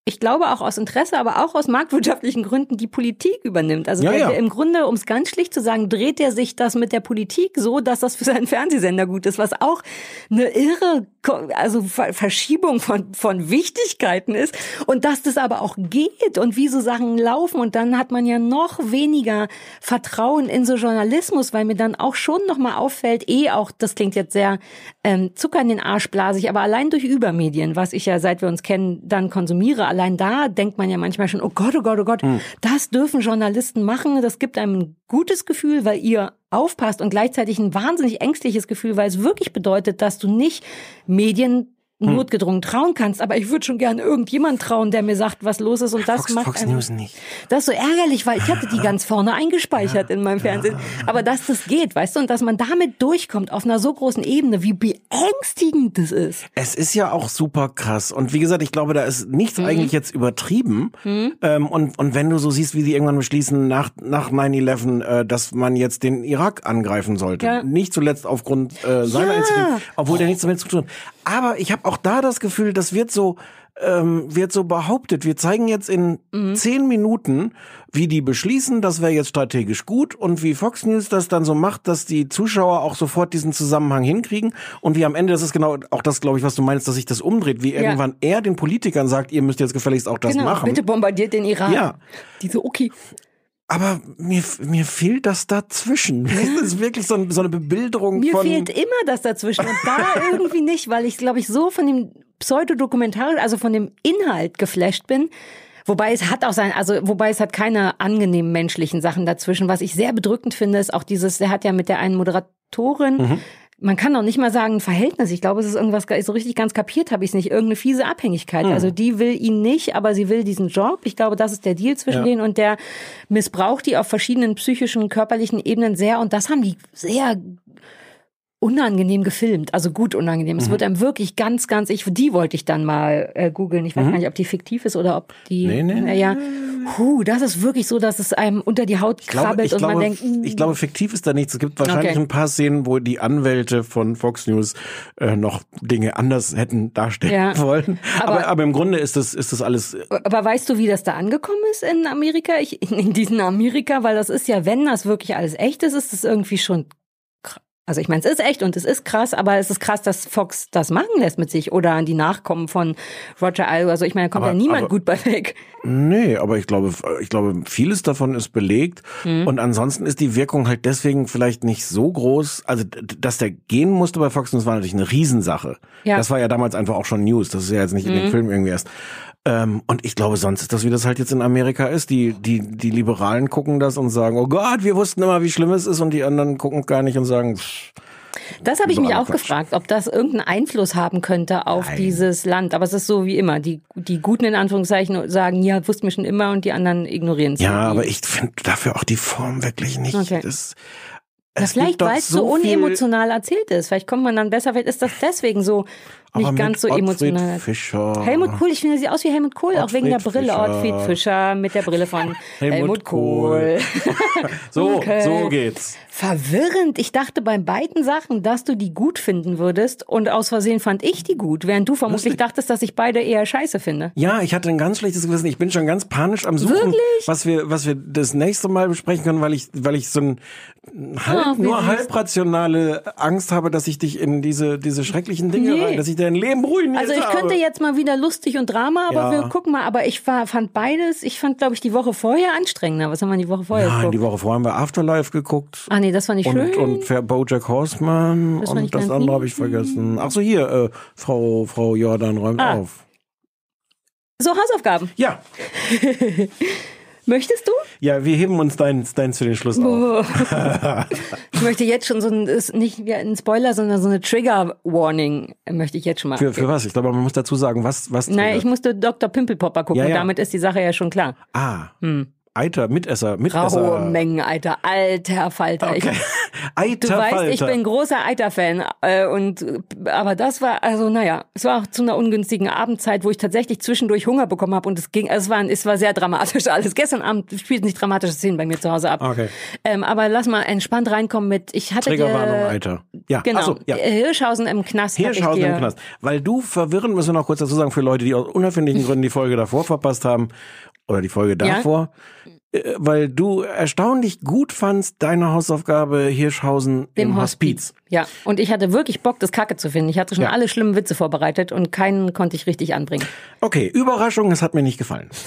ich glaube auch aus Interesse, aber auch aus marktwirtschaftlichen Gründen die Politik übernimmt. Also Ja, der, ja. im Grunde, um es ganz schlicht zu sagen, dreht er sich das mit der Politik so, dass das für seinen Fernsehsender gut ist, was auch eine irre also Ver Verschiebung von, von Wichtigkeiten ist und dass das aber auch geht und wie so Sachen laufen und dann hat man ja noch weniger Vertrauen in so Journalismus, weil mir dann auch schon nochmal auffällt, eh auch, das klingt jetzt sehr ähm, Zucker in den Arsch blasig, aber allein durch Übermedien, was ich ja seit wir uns kennen dann konsumiere, allein da denkt man ja manchmal schon, oh Gott, oh Gott, oh Gott, das dürfen Journalisten machen, das gibt einem ein gutes Gefühl, weil ihr aufpasst und gleichzeitig ein wahnsinnig ängstliches Gefühl, weil es wirklich bedeutet, dass du nicht Medien notgedrungen trauen kannst, aber ich würde schon gerne irgendjemand trauen, der mir sagt, was los ist und das Fox, macht Fox News nicht. das ist so ärgerlich, weil ich hatte die ganz vorne eingespeichert in meinem Fernsehen. Aber dass das geht, weißt du, und dass man damit durchkommt auf einer so großen Ebene, wie beängstigend das ist. Es ist ja auch super krass. Und wie gesagt, ich glaube, da ist nichts Mhm. eigentlich jetzt übertrieben. Ähm, und, und wenn du so siehst, wie die irgendwann beschließen, nach, nach 9-11, äh, dass man jetzt den Irak angreifen sollte. Ja. Nicht zuletzt aufgrund äh, seiner Ja. Initiative, obwohl der nichts damit zu tun hat. Aber ich habe auch da das Gefühl, das wird so ähm, wird so behauptet. Wir zeigen jetzt in Mhm. zehn Minuten, wie die beschließen, das wäre jetzt strategisch gut und wie Fox News das dann so macht, dass die Zuschauer auch sofort diesen Zusammenhang hinkriegen und wie am Ende, das ist genau auch das, glaube ich, was du meinst, dass sich das umdreht, wie Ja. irgendwann er den Politikern sagt, ihr müsst jetzt gefälligst auch das genau, machen. bitte bombardiert den Iran. Ja. Diese okay. Aber mir, mir fehlt das dazwischen. Das ist wirklich so, ein, so eine Bebilderung Mir von... fehlt immer das dazwischen und da irgendwie nicht, weil ich, glaube ich, so von dem Pseudodokumentarisch, also von dem Inhalt geflasht bin. Wobei es hat auch sein, also wobei es hat keine angenehmen menschlichen Sachen dazwischen. Was ich sehr bedrückend finde, ist auch dieses, der hat ja mit der einen Moderatorin, Mhm. Man kann auch nicht mal sagen ein Verhältnis. Ich glaube, es ist irgendwas, so richtig ganz kapiert habe ich es nicht, irgendeine fiese Abhängigkeit. Mhm. Also die will ihn nicht, aber sie will diesen Job. Ich glaube, das ist der Deal zwischen Ja. denen und der missbraucht die auf verschiedenen psychischen, körperlichen Ebenen sehr und das haben die sehr unangenehm gefilmt, also gut unangenehm. Mhm. Es wird einem wirklich ganz, ganz, ich, die wollte ich dann mal äh, googeln. Ich weiß gar nicht, ob die fiktiv ist oder ob die, Mhm. Nee, nee. naja, puh, das ist wirklich so, dass es einem unter die Haut glaube, krabbelt ich, und glaube, man denkt, mm, ich glaube, fiktiv ist da nichts. Es gibt wahrscheinlich Okay. ein paar Szenen, wo die Anwälte von Fox News äh, noch Dinge anders hätten darstellen Ja. wollen. Aber, Aber- aber, im Grunde ist das, ist das alles. äh, Aber weißt du, wie das da angekommen ist in Amerika? Ich, in diesen Amerika, weil das ist ja, wenn das wirklich alles echt ist, ist das irgendwie schon. Also ich meine, es ist echt und es ist krass, aber es ist krass, dass Fox das machen lässt mit sich oder an die Nachkommen von Roger Ailes. Also ich meine, da kommt Aber- ja niemand aber- gut bei weg. Nee, aber ich glaube, ich glaube, vieles davon ist belegt. Mhm. Und ansonsten ist die Wirkung halt deswegen vielleicht nicht so groß. Also, dass der gehen musste bei Fox News war natürlich eine Riesensache. Ja. Mhm. Das war ja damals einfach auch schon News. Das ist ja jetzt nicht in dem Film irgendwie erst. Ähm, und ich glaube, sonst ist das, wie das halt jetzt in Amerika ist. Die, die, die Liberalen gucken das und sagen, oh Gott, wir wussten immer, wie schlimm es ist. Und die anderen gucken gar nicht und sagen, pff, Das habe ich mich auch Quatsch. gefragt, ob das irgendeinen Einfluss haben könnte auf Nein. dieses Land. Aber es ist so wie immer. Die, die Guten in Anführungszeichen sagen, ja, wussten wir schon immer und die anderen ignorieren es. ja, irgendwie. aber ich finde dafür auch die Form wirklich nicht. Okay. Das, gibt vielleicht, weil es so, unemotional erzählt ist. Vielleicht kommt man dann besser, vielleicht ist das deswegen so nicht Aber ganz so Ottfried emotional. Fischer. Helmut Kohl, ich finde, er sieht aus wie Helmut Kohl, auch wegen der Ottfried Brille. Fischer. Ottfried Fischer mit der Brille von Helmut, Helmut Kohl. So, Okay. so geht's. Verwirrend. Ich dachte bei beiden Sachen, dass du die gut finden würdest und aus Versehen fand ich die gut, während du vermutlich Lustig. dachtest, dass ich beide eher scheiße finde. Ja, ich hatte ein ganz schlechtes Gewissen. Ich bin schon ganz panisch am Suchen, Wirklich? was wir, was wir das nächste Mal besprechen können, weil ich, weil ich so ein halb, wie nur halbrationale Angst habe, dass ich dich in diese, diese schrecklichen Dinge Nee. rein, dass ich dein Leben ruiniert Also ich könnte jetzt mal wieder lustig und Drama, aber Ja. wir gucken mal. Aber ich war, fand beides, ich fand, glaube ich, die Woche vorher anstrengender. Was haben wir die Woche vorher Nein, geguckt? die Woche vorher haben wir Afterlife geguckt. Ah nee, das war nicht und, schön. und Fair Bojack Horseman Das und das andere habe ich vergessen. Ach so, hier, äh, Frau, Frau Jordan räumt Ah. auf. so, Hausaufgaben. Ja, Möchtest du? ja, wir heben uns deins, deins für den Schluss auf. Ich möchte jetzt schon so ein, ist nicht wie ein Spoiler, sondern so eine Trigger-Warning möchte ich jetzt schon mal. Für, für was? Ich glaube, man muss dazu sagen, was, was Nein, triggert. ich musste Dr. Pimpelpopper gucken. Ja, ja. Damit ist die Sache ja schon klar. Ah. Eiter, Mitesser, Raue Mitesser. Mengen, Alter. Alter Falter. Ich, Okay. Eiter, du weißt, ich bin großer Eiter-Fan. Äh, und, aber das war, also naja, es war auch zu einer ungünstigen Abendzeit, wo ich tatsächlich zwischendurch Hunger bekommen habe und es ging, es war, es war sehr dramatisch alles. Gestern Abend spielt nicht dramatische Szenen bei mir zu Hause ab. Okay. Ähm, aber lass mal entspannt reinkommen mit, ich hatte Triggerwarnung, dir, Eiter. Ja, Genau, so, ja. Hirschhausen im Knast. Hirschhausen ich im Knast. Weil du verwirren, müssen wir noch kurz dazu sagen, für Leute, die aus unerfindlichen Gründen die Folge davor verpasst haben, oder die Folge Ja. davor, äh, weil du erstaunlich gut fandst, deine Hausaufgabe Hirschhausen Dem im Hospiz. Hospiz. Ja, und ich hatte wirklich Bock, das Kacke zu finden. Ich hatte schon Ja. alle schlimmen Witze vorbereitet und keinen konnte ich richtig anbringen. Okay, Überraschung, es hat mir nicht gefallen.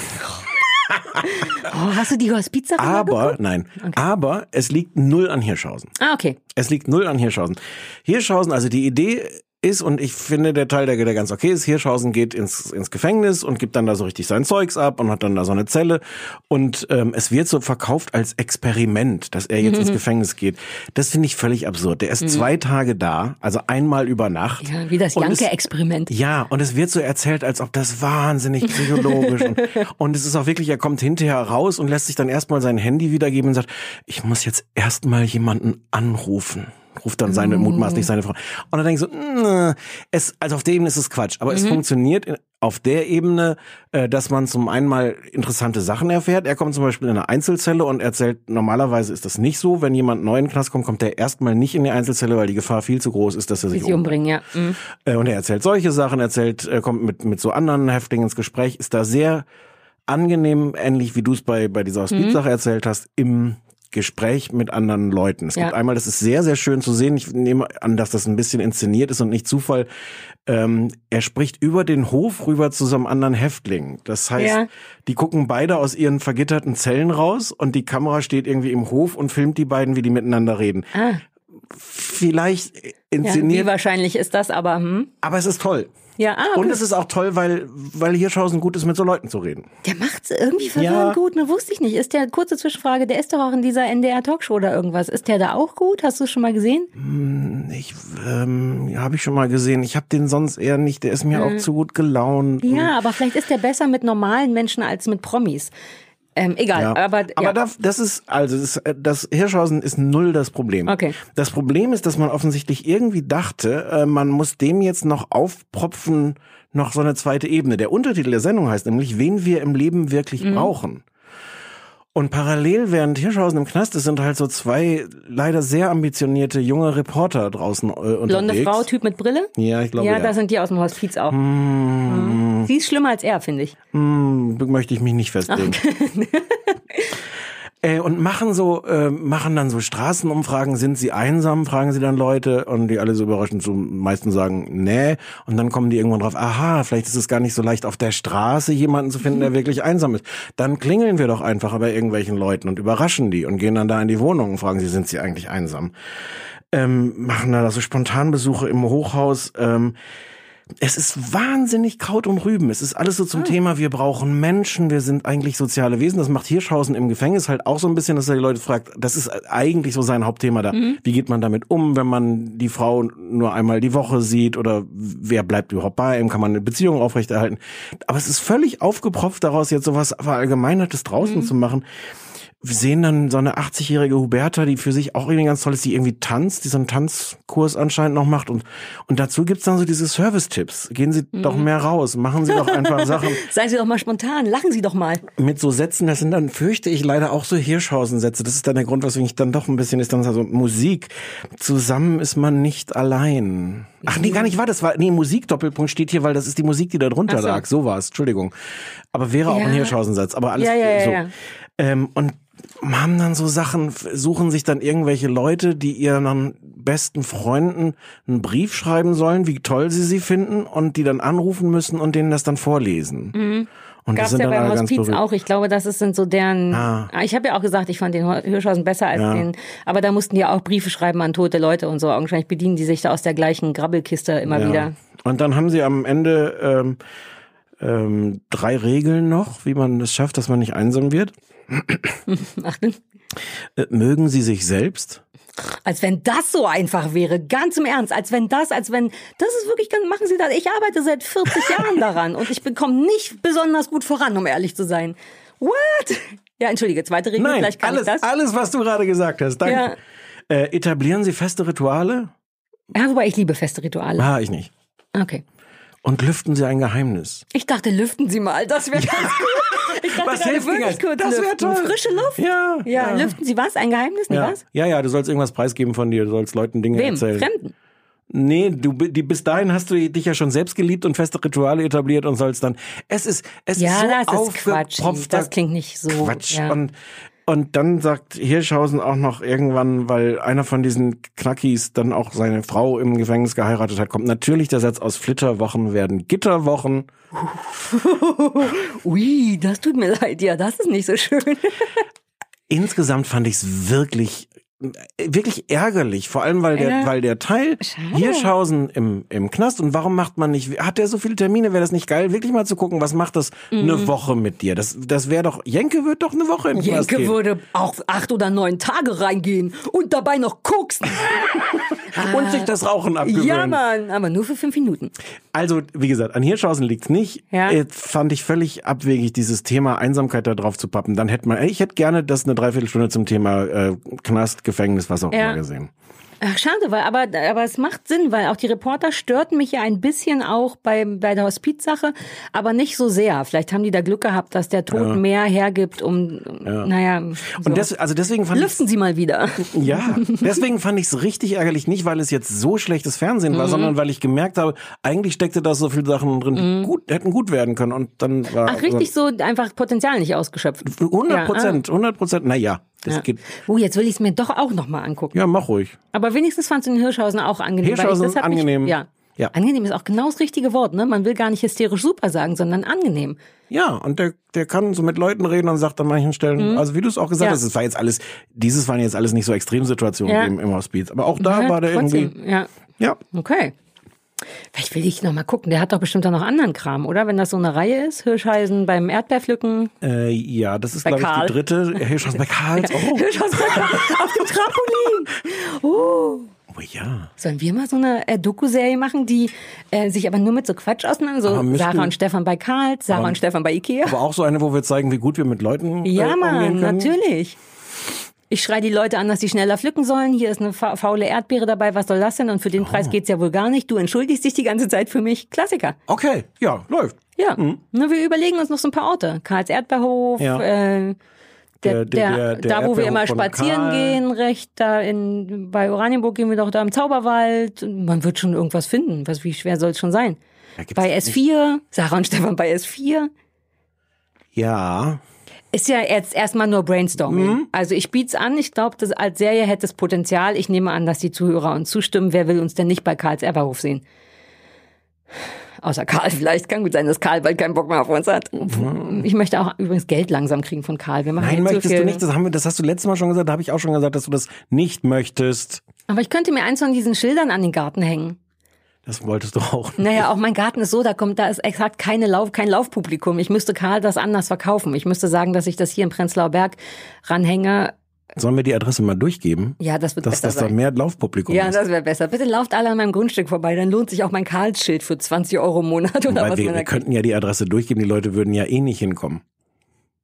Oh, hast du die Hospiz Aber, nein, aber es liegt null an Hirschhausen. Ah, okay. Es liegt null an Hirschhausen. Hirschhausen, also die Idee ist, und ich finde der Teil, der, der ganz okay ist, Hirschhausen geht ins, ins Gefängnis und gibt dann da so richtig sein Zeugs ab und hat dann da so eine Zelle. Und ähm, es wird so verkauft als Experiment, dass er jetzt ins Gefängnis geht. Das finde ich völlig absurd. Der ist zwei Tage da, also einmal über Nacht. Ja, wie das Janke-Experiment. Ja, und es wird so erzählt, als ob das wahnsinnig psychologisch und, und es ist auch wirklich, er kommt hinterher raus und lässt sich dann erstmal sein Handy wiedergeben und sagt, ich muss jetzt erstmal jemanden anrufen. Ruft dann seine, mutmaßlich seine Frau. Und dann denke ich so, "Mm, es, also auf der Ebene ist es Quatsch. Aber es funktioniert in- auf der Ebene, äh, dass man zum einen mal interessante Sachen erfährt. Er kommt zum Beispiel in eine Einzelzelle und erzählt, normalerweise ist das nicht so. Wenn jemand neu in den Knast kommt, kommt er erstmal nicht in die Einzelzelle, weil die Gefahr viel zu groß ist, dass er sich umbringt. umbringen, ja. Mhm. Äh, Und er erzählt solche Sachen, erzählt, er kommt mit, mit so anderen Häftlingen ins Gespräch, ist da sehr angenehm, ähnlich wie du es bei, bei dieser Hospizsache erzählt hast, im Gespräch mit anderen Leuten. Es Ja. gibt einmal, das ist sehr, sehr schön zu sehen. Ich nehme an, dass das ein bisschen inszeniert ist und nicht Zufall. Ähm, er spricht über den Hof rüber zu so einem anderen Häftling. Das heißt, Ja. die gucken beide aus ihren vergitterten Zellen raus und die Kamera steht irgendwie im Hof und filmt die beiden, wie die miteinander reden. Ah, Vielleicht ja, inszeniert, wie wahrscheinlich ist das, aber hm? aber es ist toll. Ja, ah. Und es ist auch toll, weil, weil Hirschhausen gut ist, mit so Leuten zu reden. Der macht's irgendwie verwirrend Ja. gut, ne? Wusste ich nicht. Ist der, kurze Zwischenfrage, der ist doch auch in dieser NDR-Talkshow oder irgendwas. Ist der da auch gut? Hast du es schon mal gesehen? Ich ähm, habe ich schon mal gesehen. Ich habe den sonst eher nicht. Der ist mir auch zu gut gelaunt. Ja, aber vielleicht ist der besser mit normalen Menschen als mit Promis. Ähm, egal, Ja. aber, aber ja. das, das ist also das, das Hirschhausen ist null das Problem. Okay. Das Problem ist, dass man offensichtlich irgendwie dachte, äh, man muss dem jetzt noch aufpropfen, noch so eine zweite Ebene. Der Untertitel der Sendung heißt nämlich, wen wir im Leben wirklich Mhm. brauchen. Und parallel, während Hirschhausen im Knast ist, sind halt so zwei leider sehr ambitionierte junge Reporter draußen äh, unterwegs. Blonde Frau, Typ mit Brille? Ja, ich glaube ja, ja. da sind die aus dem Hospiz auch. Mhm. Sie ist schlimmer als er, finde ich. Hm, möchte ich mich nicht festlegen. Äh, und machen so, äh, machen dann so Straßenumfragen, sind sie einsam, fragen sie dann Leute und die alle so überraschend so meisten sagen, nee. Und dann kommen die irgendwann drauf, aha, vielleicht ist es gar nicht so leicht auf der Straße jemanden zu finden, der wirklich einsam ist. Dann klingeln wir doch einfach bei irgendwelchen Leuten und überraschen die und gehen dann da in die Wohnung und fragen sie, sind sie eigentlich einsam? Ähm, machen da so Spontanbesuche im Hochhaus. Ähm, es ist wahnsinnig Kraut und Rüben. Es ist alles so zum Thema, wir brauchen Menschen, wir sind eigentlich soziale Wesen. Das macht Hirschhausen im Gefängnis halt auch so ein bisschen, dass er die Leute fragt, das ist eigentlich so sein Hauptthema da. Wie geht man damit um, wenn man die Frau nur einmal die Woche sieht oder wer bleibt überhaupt bei ihm, kann man eine Beziehung aufrechterhalten. Aber es ist völlig aufgepropft daraus, jetzt sowas Verallgemeinertes draußen zu machen. Wir sehen dann so eine 80-jährige Huberta, die für sich auch irgendwie ganz toll ist, die irgendwie tanzt, die so einen Tanzkurs anscheinend noch macht. Und, und dazu gibt's dann so diese Service-Tipps. Gehen Sie doch mehr raus, machen Sie doch einfach Sachen Seien Sie doch mal spontan, lachen Sie doch mal. mit so Sätzen. Das sind dann, fürchte ich, leider auch so Hirschhausen-Sätze. Das ist dann der Grund, weswegen ich dann doch ein bisschen ist dann so Musik. Zusammen ist man nicht allein. Ach nee, gar nicht war das war nee Musik-Doppelpunkt steht hier, weil das ist die Musik, die da drunter so. lag. So war's. Entschuldigung. Aber wäre auch Ja. ein Hirschhausen-Satz. Aber alles ja, ja, so. Ähm, und haben dann so Sachen, suchen sich dann irgendwelche Leute, die ihren besten Freunden einen Brief schreiben sollen, wie toll sie sie finden und die dann anrufen müssen und denen das dann vorlesen. Und die Gab's sind ja beim Hospiz auch. Ich glaube, das ist, sind so deren. Ah. Ich habe ja auch gesagt, ich fand den Hirschhausen besser als Ja. den. Aber da mussten die auch Briefe schreiben an tote Leute und so. Wahrscheinlich bedienen die sich da aus der gleichen Grabbelkiste immer Ja. wieder. Und dann haben sie am Ende ähm, ähm, drei Regeln noch, wie man es schafft, dass man nicht einsam wird. Achtung. Äh, mögen sie sich selbst? Als wenn das so einfach wäre, ganz im Ernst, als wenn das, als wenn, das ist wirklich, ganz- machen Sie das. Ich arbeite seit 40 Jahren daran und ich bekomme nicht besonders gut voran, um ehrlich zu sein. What? Ja, entschuldige, zweite Regel, Nein, vielleicht kann alles, ich das. alles, was du gerade gesagt hast. Danke. Ja. Äh, etablieren Sie feste Rituale? Ja, wobei ich liebe feste Rituale. Ah, ich nicht. Okay. Und lüften Sie ein Geheimnis. Ich dachte, lüften Sie mal, das wäre ganz gut. Ich dachte Was hilft wirklich das? kurz Das wär lüften. toll. Frische Luft? Ja. Ja, lüften Sie was? Ein Geheimnis? Ja. was? ja, ja, du sollst irgendwas preisgeben von dir, du sollst Leuten Dinge Wem? erzählen. Fremden? Nee, du die, bis dahin hast du dich ja schon selbst geliebt und feste Rituale etabliert und sollst dann. Es ist es Ja, ist so das ist Quatsch. Das klingt nicht so. Quatsch. Ja. Und und dann sagt Hirschhausen auch noch irgendwann, weil einer von diesen Knackis dann auch seine Frau im Gefängnis geheiratet hat, kommt natürlich der Satz aus Flitterwochen werden Gitterwochen. Ui, das tut mir leid. Ja, das ist nicht so schön. Insgesamt fand ich es wirklich wirklich ärgerlich, vor allem weil der Ja. weil der Teil Schade. Hirschhausen im im Knast und warum macht man nicht hat der so viele Termine, wäre das nicht geil wirklich mal zu gucken, was macht das eine Woche mit dir? Das das wäre doch Jenke wird doch eine Woche in den Knast Jenke würde auch acht oder neun Tage reingehen und dabei noch koksen. und sich das Rauchen abgewöhnen. Ja, Mann, aber nur für fünf Minuten. Also, wie gesagt, an Hirschhausen liegt's nicht. Ja. Äh, fand ich völlig abwegig, dieses Thema Einsamkeit da drauf zu pappen. Dann hätte man, ich hätte gerne das eine Dreiviertelstunde zum Thema äh, Knast, Gefängnis, was auch Ja. immer gesehen. Ach, schade, weil, aber, aber es macht Sinn, weil auch die Reporter störten mich ja ein bisschen auch bei, bei der Hospizsache, aber nicht so sehr. Vielleicht haben die da Glück gehabt, dass der Tod mehr hergibt, um, naja. So. Und des, also deswegen fand Lüften Sie mal wieder. ich ja, deswegen fand ich es richtig ärgerlich, nicht weil es jetzt so schlechtes Fernsehen Mhm. war, sondern weil ich gemerkt habe, eigentlich steckte da so viele Sachen drin, die gut hätten gut werden können und dann war Mhm. Ach, richtig so einfach Potenzial nicht ausgeschöpft. 100 Prozent, 100 Prozent. Naja, das Ja. geht. Oh, jetzt will ich es mir doch auch noch mal angucken. Ja, mach ruhig. Aber wenigstens fandst du den Hirschhausen auch angenehm. Hirschhausen hat angenehm. Mich, ja. Ja. Angenehm ist auch genau das richtige Wort, ne? Man will gar nicht hysterisch super sagen, sondern angenehm. Ja, und der, der kann so mit Leuten reden und sagt an manchen Stellen, also wie du es auch gesagt Mhm. Ja. hast, es war jetzt alles, dieses waren jetzt alles nicht so Extremsituationen Ja. im, im Hospiz. Aber auch da war der trotzdem, irgendwie, Ja, ja. okay. Vielleicht will ich noch mal gucken. Der hat doch bestimmt auch noch anderen Kram, oder? Wenn das so eine Reihe ist, Hirschheisen beim Erdbeerpflücken. Äh, ja, das ist, Bei glaube ich, Karl. die dritte. Hirschhaus bei Karl. Oh. Hirschhausen auf dem Trampolin. Oh. oh ja. Sollen wir mal so eine äh, Doku-Serie machen, die äh, sich aber nur mit so Quatsch auseinander, so Aber Sarah und Stefan bei Karl, Sarah und Stefan bei Ikea? Aber auch so eine, wo wir zeigen, wie gut wir mit Leuten Ja, äh, Mann, können. natürlich. Ich schreie die Leute an, dass sie schneller pflücken sollen. Hier ist eine fa faule Erdbeere dabei. Was soll das denn? Und für den Oh. Preis geht's ja wohl gar nicht. Du entschuldigst dich die ganze Zeit für mich. Klassiker. Okay, ja, läuft. Ja. Na, wir überlegen uns noch so ein paar Orte. Karls Erdbeerhof, Ja. äh, Der- der, der, der- da, wo wir immer spazieren Karl. gehen, recht da in, bei Oranienburg gehen wir doch da im Zauberwald. Man wird schon irgendwas finden. Was, wie schwer soll es schon sein? Bei nicht- S4, Sarah und Stefan bei S4. Ja, Ist ja jetzt erstmal nur Brainstorming. Mhm. Also ich biet's an. Ich glaube, das als Serie hätte es Potenzial. Ich nehme an, dass die Zuhörer uns zustimmen. Wer will uns denn nicht bei Karls Erberhof sehen? Außer Karl vielleicht. Kann gut sein, dass Karl bald keinen Bock mehr auf uns hat. Ich möchte auch übrigens Geld langsam kriegen von Karl. Wir machen Mhm. nein, so möchtest viel. du nicht. Das, haben wir, das hast du letztes Mal schon gesagt. Da habe ich auch schon gesagt, dass du das nicht möchtest. Aber ich könnte mir eins von diesen Schildern an den Garten hängen. Das wolltest du auch. Naja, auch mein Garten ist so, da kommt, da ist exakt keine Lauf, kein Laufpublikum. Ich müsste Karl das anders verkaufen. Ich müsste sagen, dass ich das hier im Prenzlauer Berg ranhänge. Sollen wir die Adresse mal durchgeben? Ja, das wird Dass, besser dass da sein. mehr Laufpublikum Ja, ist. das wäre besser. Bitte lauft alle an meinem Grundstück vorbei, dann lohnt sich auch mein Karlsschild für 20 Euro im Monat oder Weil was wir, man da wir könnten ja die Adresse durchgeben, die Leute würden ja eh nicht hinkommen.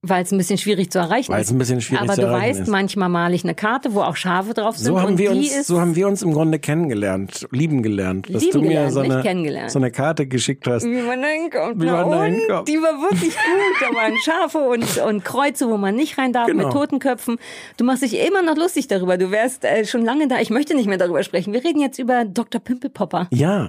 Weil es ein bisschen schwierig zu erreichen Weil ist. es ein bisschen schwierig Aber zu du erreichen weißt, ist. manchmal male ich eine Karte, wo auch Schafe drauf sind So haben und wir die uns, ist so haben wir uns im Grunde kennengelernt, lieben gelernt, dass Lieben du mir gelernt, so eine, kennengelernt. so eine Karte geschickt hast. wie man hinkommt. Wie man da und? hinkommt. Die war wirklich gut. Da waren Schafe und, und Kreuze, wo man nicht rein darf, Genau. mit Totenköpfen. Du machst dich immer noch lustig darüber. Du wärst äh, schon lange da. Ich möchte nicht mehr darüber sprechen. Wir reden jetzt über Dr. Pimpelpopper. Ja,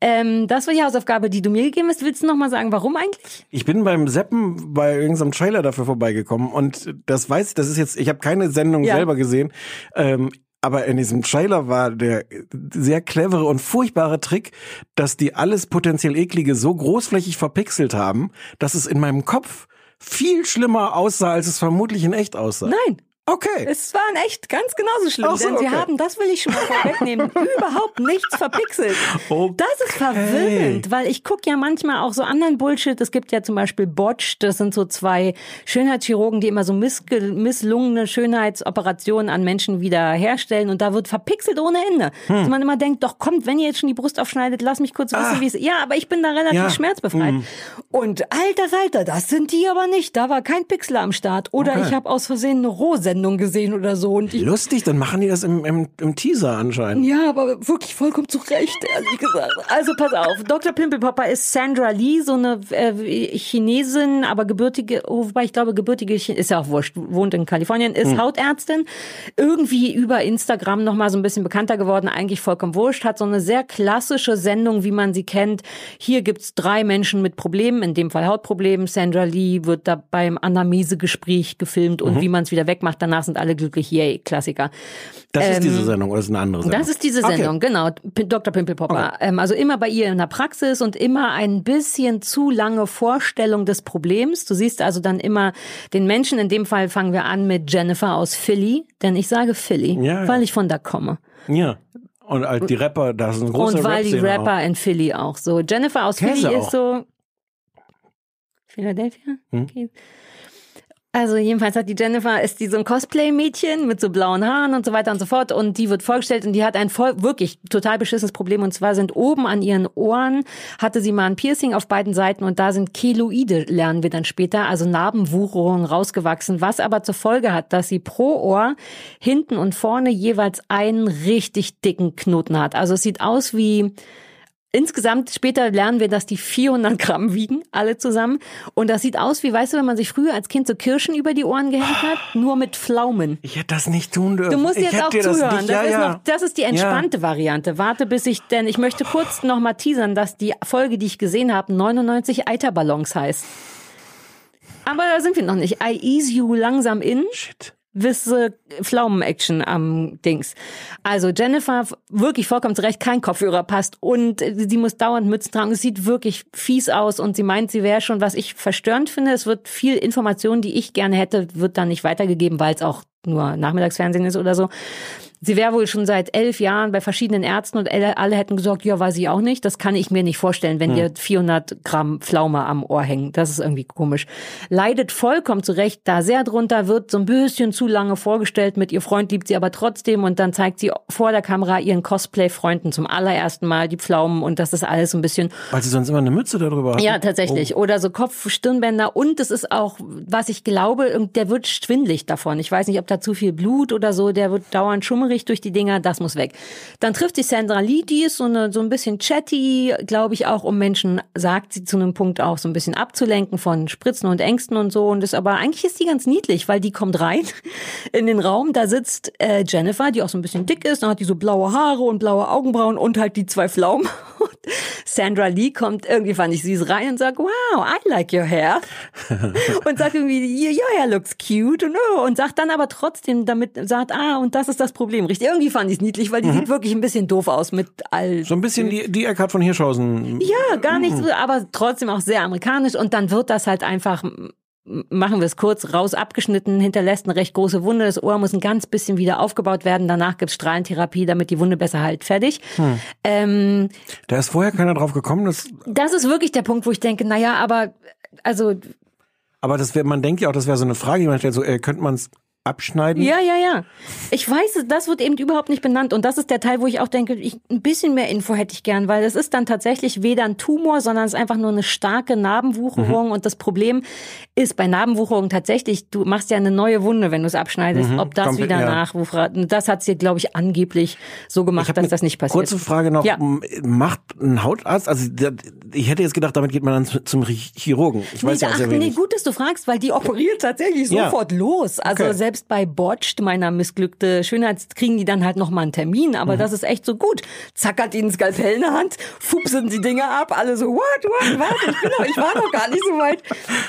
Ähm, das war die Hausaufgabe, die du mir gegeben hast. Willst du noch mal sagen, warum eigentlich? ich bin beim Seppen bei irgendeinem Trailer dafür vorbeigekommen und das weiß ich, das ist jetzt, ich habe keine Sendung Ja. selber gesehen, ähm, aber in diesem Trailer war der sehr clevere und furchtbare Trick, dass die alles potenziell eklige so großflächig verpixelt haben, dass es in meinem Kopf viel schlimmer aussah, als es vermutlich in echt aussah. Nein. Okay. Es waren echt ganz genauso schlimm, so, denn sie okay. haben, das will ich schon mal vorwegnehmen, überhaupt nichts verpixelt. Okay. Das ist verwirrend, weil ich gucke ja manchmal auch so anderen Bullshit. Es gibt ja zum Beispiel Botch, das sind so zwei Schönheitschirurgen, die immer so misslungene Schönheitsoperationen an Menschen wieder herstellen und da wird verpixelt ohne Ende. Hm. Dass man immer denkt, doch kommt, wenn ihr jetzt schon die Brust aufschneidet, lass mich kurz wissen, wie es Ja, aber ich bin da relativ Ah. Ja. Hm. schmerzbefreit. Und alter Falter, das sind die aber nicht. Da war kein Pixel am Start. Oder Okay. ich habe aus Versehen eine Rohsendung gesehen oder so. Und ich Lustig, dann machen die das im, im, im Teaser anscheinend. ja, aber wirklich vollkommen zu Recht, ehrlich gesagt. Also pass auf, Dr. Pimpelpopper ist Sandra Lee, so eine äh, Chinesin, aber gebürtige, wobei ich glaube, gebürtige, Chi- ist ja auch wurscht, wohnt in Kalifornien, ist Hautärztin, irgendwie über Instagram noch mal so ein bisschen bekannter geworden, eigentlich vollkommen wurscht, hat so eine sehr klassische Sendung, wie man sie kennt. Hier gibt's drei Menschen mit Problemen, in dem Fall Hautproblemen. Sandra Lee wird da beim Anamnesegespräch gefilmt und wie man es wieder wegmacht, danach sind alle glücklich, yay, Klassiker. Das ist Ähm, diese Sendung oder ist eine andere Sendung? Das ist diese Okay. Sendung, genau. P Dr. Pimpelpopper. Ähm, also immer bei ihr in der Praxis und immer ein bisschen zu lange Vorstellung des Problems. Du siehst also dann immer den Menschen. In dem Fall fangen wir an mit Jennifer aus Philly, denn ich sage Philly, Ja, ja. weil ich von da komme. Ja. Und halt die Rapper, da ist ein großer und weil die Rap-Szene Rapper auch. in Philly auch so. Jennifer aus Käse Philly auch. ist so. Philadelphia? Hm? Okay. Also jedenfalls hat die Jennifer, ist die so ein Cosplay-Mädchen mit so blauen Haaren und so weiter und so fort. Und die wird vorgestellt und die hat ein voll, wirklich total beschissenes Problem. Und zwar sind oben an ihren Ohren, hatte sie mal ein Piercing auf beiden Seiten und da sind Keloide, lernen wir dann später, also Narbenwucherungen rausgewachsen, was aber zur Folge hat, dass sie pro Ohr hinten und vorne jeweils einen richtig dicken Knoten hat. Also es sieht aus wie Insgesamt später lernen wir, dass die 400 Gramm wiegen, alle zusammen. Und das sieht aus wie, weißt du, wenn man sich früher als Kind so Kirschen über die Ohren gehängt hat, nur mit Pflaumen. Ich hätte das nicht tun dürfen. Du musst ich jetzt auch zuhören. Das, nicht, ja, ist ja. Noch, das ist die entspannte Variante. Warte, bis ich, denn ich möchte kurz noch mal teasern, dass die Folge, die ich gesehen habe, 99 Eiterballons heißt. Aber da sind wir noch nicht. I ease you langsam in. Shit. Wisse Pflaumen-Action am Dings. Also Jennifer, wirklich vollkommen zurecht, kein Kopfhörer passt und sie muss dauernd Mützen tragen. Es sieht wirklich fies aus und sie meint, sie wäre schon, was ich verstörend finde. Es wird viel Information, die ich gerne hätte, wird dann nicht weitergegeben, weil es auch nur Nachmittagsfernsehen ist oder so. Sie wäre wohl schon seit elf Jahren bei verschiedenen Ärzten und alle, hätten gesagt, ja, weiß ich auch nicht. Das kann ich mir nicht vorstellen, wenn dir 400 Gramm Pflaume am Ohr hängen. Das ist irgendwie komisch. Leidet vollkommen zurecht da sehr drunter, wird so ein bisschen zu lange vorgestellt. Mit ihr Freund liebt sie aber trotzdem und dann zeigt sie vor der Kamera ihren Cosplay-Freunden zum allerersten Mal die Pflaumen und das ist alles so ein bisschen Weil sie sonst immer eine Mütze darüber hat. ja, tatsächlich. Oder so Kopf, Stirnbänder. Und es ist auch, was ich glaube, der wird schwindlig davon. Ich weiß nicht, ob da zu viel Blut oder so. Der wird dauernd schummerig durch die Dinger. Das muss weg. Dann trifft sie Sandra Lee. Die ist so, eine, so ein bisschen chatty, glaube ich, auch um Menschen, sagt sie zu einem Punkt auch so ein bisschen abzulenken von Spritzen und Ängsten und so. Und ist aber eigentlich ist die ganz niedlich, weil die kommt rein in den Raum. Da sitzt äh, Jennifer, die auch so ein bisschen dick ist. Dann hat die so blaue Haare und blaue Augenbrauen und halt die zwei Pflaumen. Und Sandra Lee kommt irgendwie, fand ich süß rein und sagt, wow, I like your hair. und sagt irgendwie, your hair looks cute und, oh, und sagt dann aber trotzdem damit, sagt, ah, und das ist das Problem. Richtig, irgendwie fand ich es niedlich, weil die sieht wirklich ein bisschen doof aus mit all. So ein bisschen die, die Eckhard von Hirschhausen. Ja, gar nicht so, aber trotzdem auch sehr amerikanisch und dann wird das halt einfach machen wir es kurz, raus abgeschnitten, hinterlässt eine recht große Wunde. Das Ohr muss ein ganz bisschen wieder aufgebaut werden. Danach gibt's Strahlentherapie, damit die Wunde besser halt fertig. Ähm, Da ist vorher keiner drauf gekommen, dass, das ist wirklich der Punkt, wo ich denke, naja, aber also aber das wär, man denkt ja auch, das wäre so eine Frage, die man stellt, so, äh, könnte man es abschneiden? Ja, ja, ja. Ich weiß, das wird eben überhaupt nicht benannt. Und das ist der Teil, wo ich auch denke, ich, ein bisschen mehr Info hätte ich gern, weil es ist dann tatsächlich weder ein Tumor, sondern es ist einfach nur eine starke Narbenwucherung. Mhm. Und das Problem ist bei Narbenwucherung tatsächlich, du machst ja eine neue Wunde, wenn du es abschneidest. Ob das Mhm. komplett, wieder ja. nachwuchert. Das hat sie, glaube ich, angeblich so gemacht, dass das nicht passiert. Kurze Frage noch. Ja. Macht ein Hautarzt, also der- ich hätte jetzt gedacht, damit geht man dann zu- zum Chirurgen. Ich weiß nee, ja auch ach, sehr nee, wenig. gut, dass du fragst, weil die operiert tatsächlich Ja. sofort los. Also Okay. selbst bei Botched, meiner missglückte Schönheits, kriegen die dann halt noch mal einen Termin. Mhm. Aber das ist echt so gut. Zack hat die ein Skalpell in der Hand, fupsen die Dinger ab, alle so, what, what, what, ich, bin noch, ich war noch gar nicht so weit.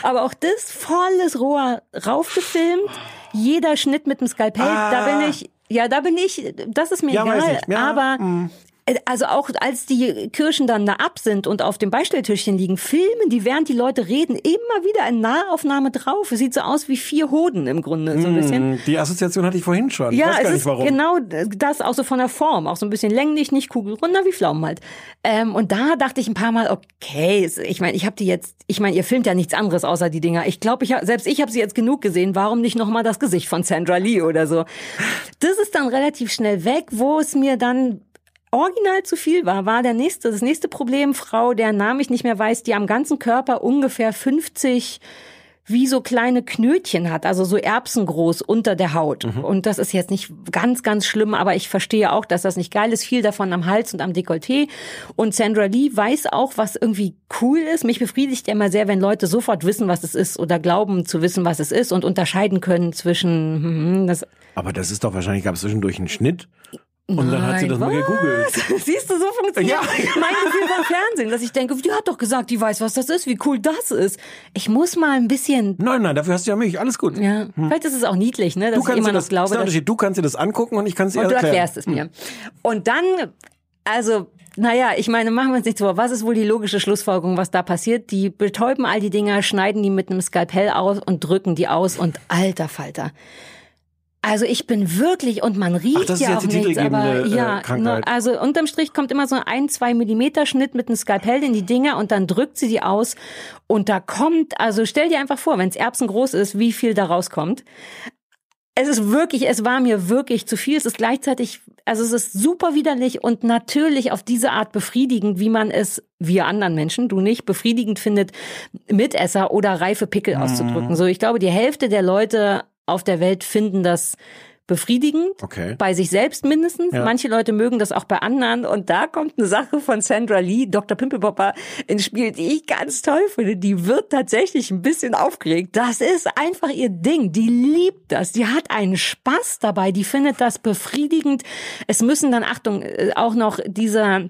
Aber auch das volles Rohr raufgefilmt, jeder Schnitt mit dem Skalpell, da bin ich, ja, da bin ich, das ist mir Ah. Ja, egal. aber mm. Äh, Also auch als die Kirschen dann da ab sind und auf dem Beistelltischchen liegen, filmen die, während die Leute reden, immer wieder eine Nahaufnahme drauf. Es sieht so aus wie vier Hoden im Grunde, so ein bisschen. Hm, Die Assoziation hatte ich vorhin schon. ich Ja, weiß gar nicht ist warum. genau das, auch so von der Form, auch so ein bisschen länglich, nicht kugelrunder wie Pflaumen halt. Ähm, und da dachte ich ein paar Mal, okay, ich meine, ich habe die jetzt, ich meine, ihr filmt ja nichts anderes außer die Dinger. Ich glaube, ich hab, selbst ich habe sie jetzt genug gesehen. Warum nicht noch mal das Gesicht von Sandra Lee oder so? Das ist dann relativ schnell weg, wo es mir dann original zu viel war, war der nächste, das nächste Problem, Frau, deren Namen ich nicht mehr weiß, die am ganzen Körper ungefähr 50 wie so kleine Knötchen hat, also so erbsengroß unter der Haut. Und das ist jetzt nicht ganz, ganz schlimm, aber ich verstehe auch, dass das nicht geil ist. Viel davon am Hals und am Dekolleté. Und Sandra Lee weiß auch, was irgendwie cool ist. Mich befriedigt immer sehr, wenn Leute sofort wissen, was es ist oder glauben zu wissen, was es ist und unterscheiden können zwischen, hm, das Aber das ist doch wahrscheinlich, gab es zwischendurch einen Schnitt. Und dann hat sie das mal Nein, gegoogelt. was? Siehst du, so funktioniert Ja. mein Gefühl beim Fernsehen, dass ich denke, die hat doch gesagt, die weiß, was das ist, wie cool das ist. Ich muss mal ein bisschen, Nein, nein, dafür hast du ja mich. Alles gut. ja, vielleicht ist es auch niedlich, ne, dass Du ich immer dir noch das, glaube, dass, du kannst dir das angucken und ich kann es dir und du erklären. erklärst es mir. Und dann, also, naja, ich meine, machen wir uns nichts vor. Was ist wohl die logische Schlussfolgerung, was da passiert? Die betäuben all die Dinger, schneiden die mit einem Skalpell aus und drücken die aus und alter Falter. Also ich bin wirklich, und man riecht Ach, das ist ja jetzt auch die nichts, aber äh, ja, ne, also unterm Strich kommt immer so ein, zwei Millimeter Schnitt mit einem Skalpell in die Dinger und dann drückt sie die aus und da kommt, also stell dir einfach vor, wenn es erbsengroß ist, wie viel da rauskommt. Es ist wirklich, es war mir wirklich zu viel. Es ist gleichzeitig, also es ist super widerlich und natürlich auf diese Art befriedigend, wie man es, wir anderen Menschen, du nicht, befriedigend findet, Mitesser oder reife Pickel auszudrücken. So, ich glaube, die Hälfte der Leute auf der Welt finden das befriedigend. Okay. Bei sich selbst mindestens. Ja. Manche Leute mögen das auch bei anderen. Und da kommt eine Sache von Sandra Lee, Dr. Pimpelpopper, ins Spiel, die ich ganz toll finde. Die wird tatsächlich ein bisschen aufgeregt. Das ist einfach ihr Ding. Die liebt das. Die hat einen Spaß dabei. Die findet das befriedigend. Es müssen dann, Achtung, äh, auch noch diese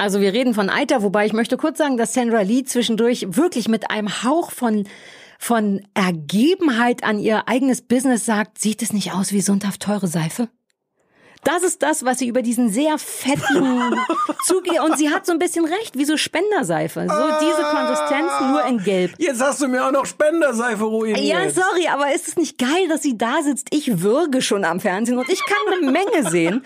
also wir reden von Eiter, wobei ich möchte kurz sagen, dass Sandra Lee zwischendurch wirklich mit einem Hauch von von Ergebenheit an ihr eigenes Business sagt, sieht es nicht aus wie sündhaft teure Seife? Das ist das, was sie über diesen sehr fettigen zugeht. Und sie hat so ein bisschen recht, wie so Spenderseife. So diese Konsistenz nur in Gelb. Jetzt hast du mir auch noch Spenderseife ruiniert. Ja, sorry, aber ist es nicht geil, dass sie da sitzt? Ich würge schon am Fernsehen und ich kann eine Menge sehen.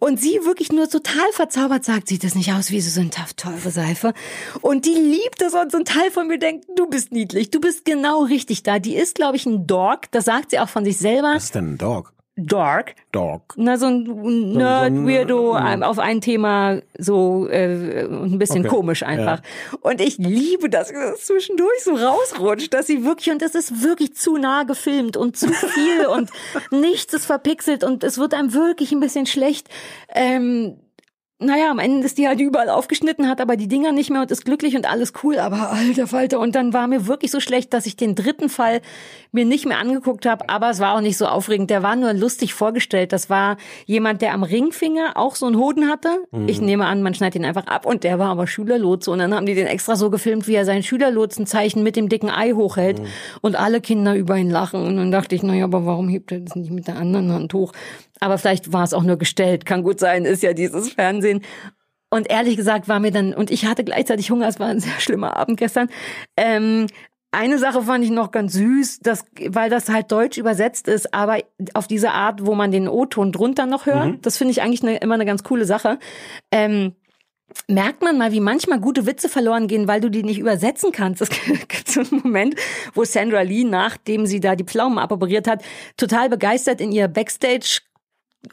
Und sie wirklich nur total verzaubert sagt, sieht das nicht aus wie so sündhaft teure Seife? Und die liebt es und so ein Teil von mir denkt, du bist niedlich, du bist genau richtig da. Die ist, glaube ich, ein Dog, das sagt sie auch von sich selber. Was ist denn ein Dog? Dark. Dog. Na, so ein Nerd, so ein- Weirdo, ja. ähm, auf ein Thema so äh, ein bisschen Okay. komisch einfach. Und ich liebe das, dass es zwischendurch so rausrutscht, dass sie wirklich, und es ist wirklich zu nah gefilmt und zu viel und nichts ist verpixelt und es wird einem wirklich ein bisschen schlecht. Ähm, naja, am Ende ist die halt überall aufgeschnitten, hat aber die Dinger nicht mehr und ist glücklich und alles cool, aber alter Falter. Und dann war mir wirklich so schlecht, dass ich den dritten Fall mir nicht mehr angeguckt habe, aber es war auch nicht so aufregend. Der war nur lustig vorgestellt. Das war jemand, der am Ringfinger auch so einen Hoden hatte. Ich nehme an, man schneidet ihn einfach ab und der war aber Schülerlotse und dann haben die den extra so gefilmt, wie er sein Schülerlotsenzeichen mit dem dicken Ei hochhält und alle Kinder über ihn lachen. Und dann dachte ich, naja, aber warum hebt er das nicht mit der anderen Hand hoch? Aber vielleicht war es auch nur gestellt. Kann gut sein, ist ja dieses Fernsehen. Und ehrlich gesagt war mir dann, und ich hatte gleichzeitig Hunger, es war ein sehr schlimmer Abend gestern. Ähm, eine Sache fand ich noch ganz süß, dass, weil das halt deutsch übersetzt ist, aber auf diese Art, wo man den O-Ton drunter noch hört, das finde ich eigentlich eine, immer eine ganz coole Sache. Ähm, merkt man mal, wie manchmal gute Witze verloren gehen, weil du die nicht übersetzen kannst. Es gibt so einen Moment, wo Sandra Lee, nachdem sie da die Pflaumen aboperiert hat, total begeistert in ihr Backstage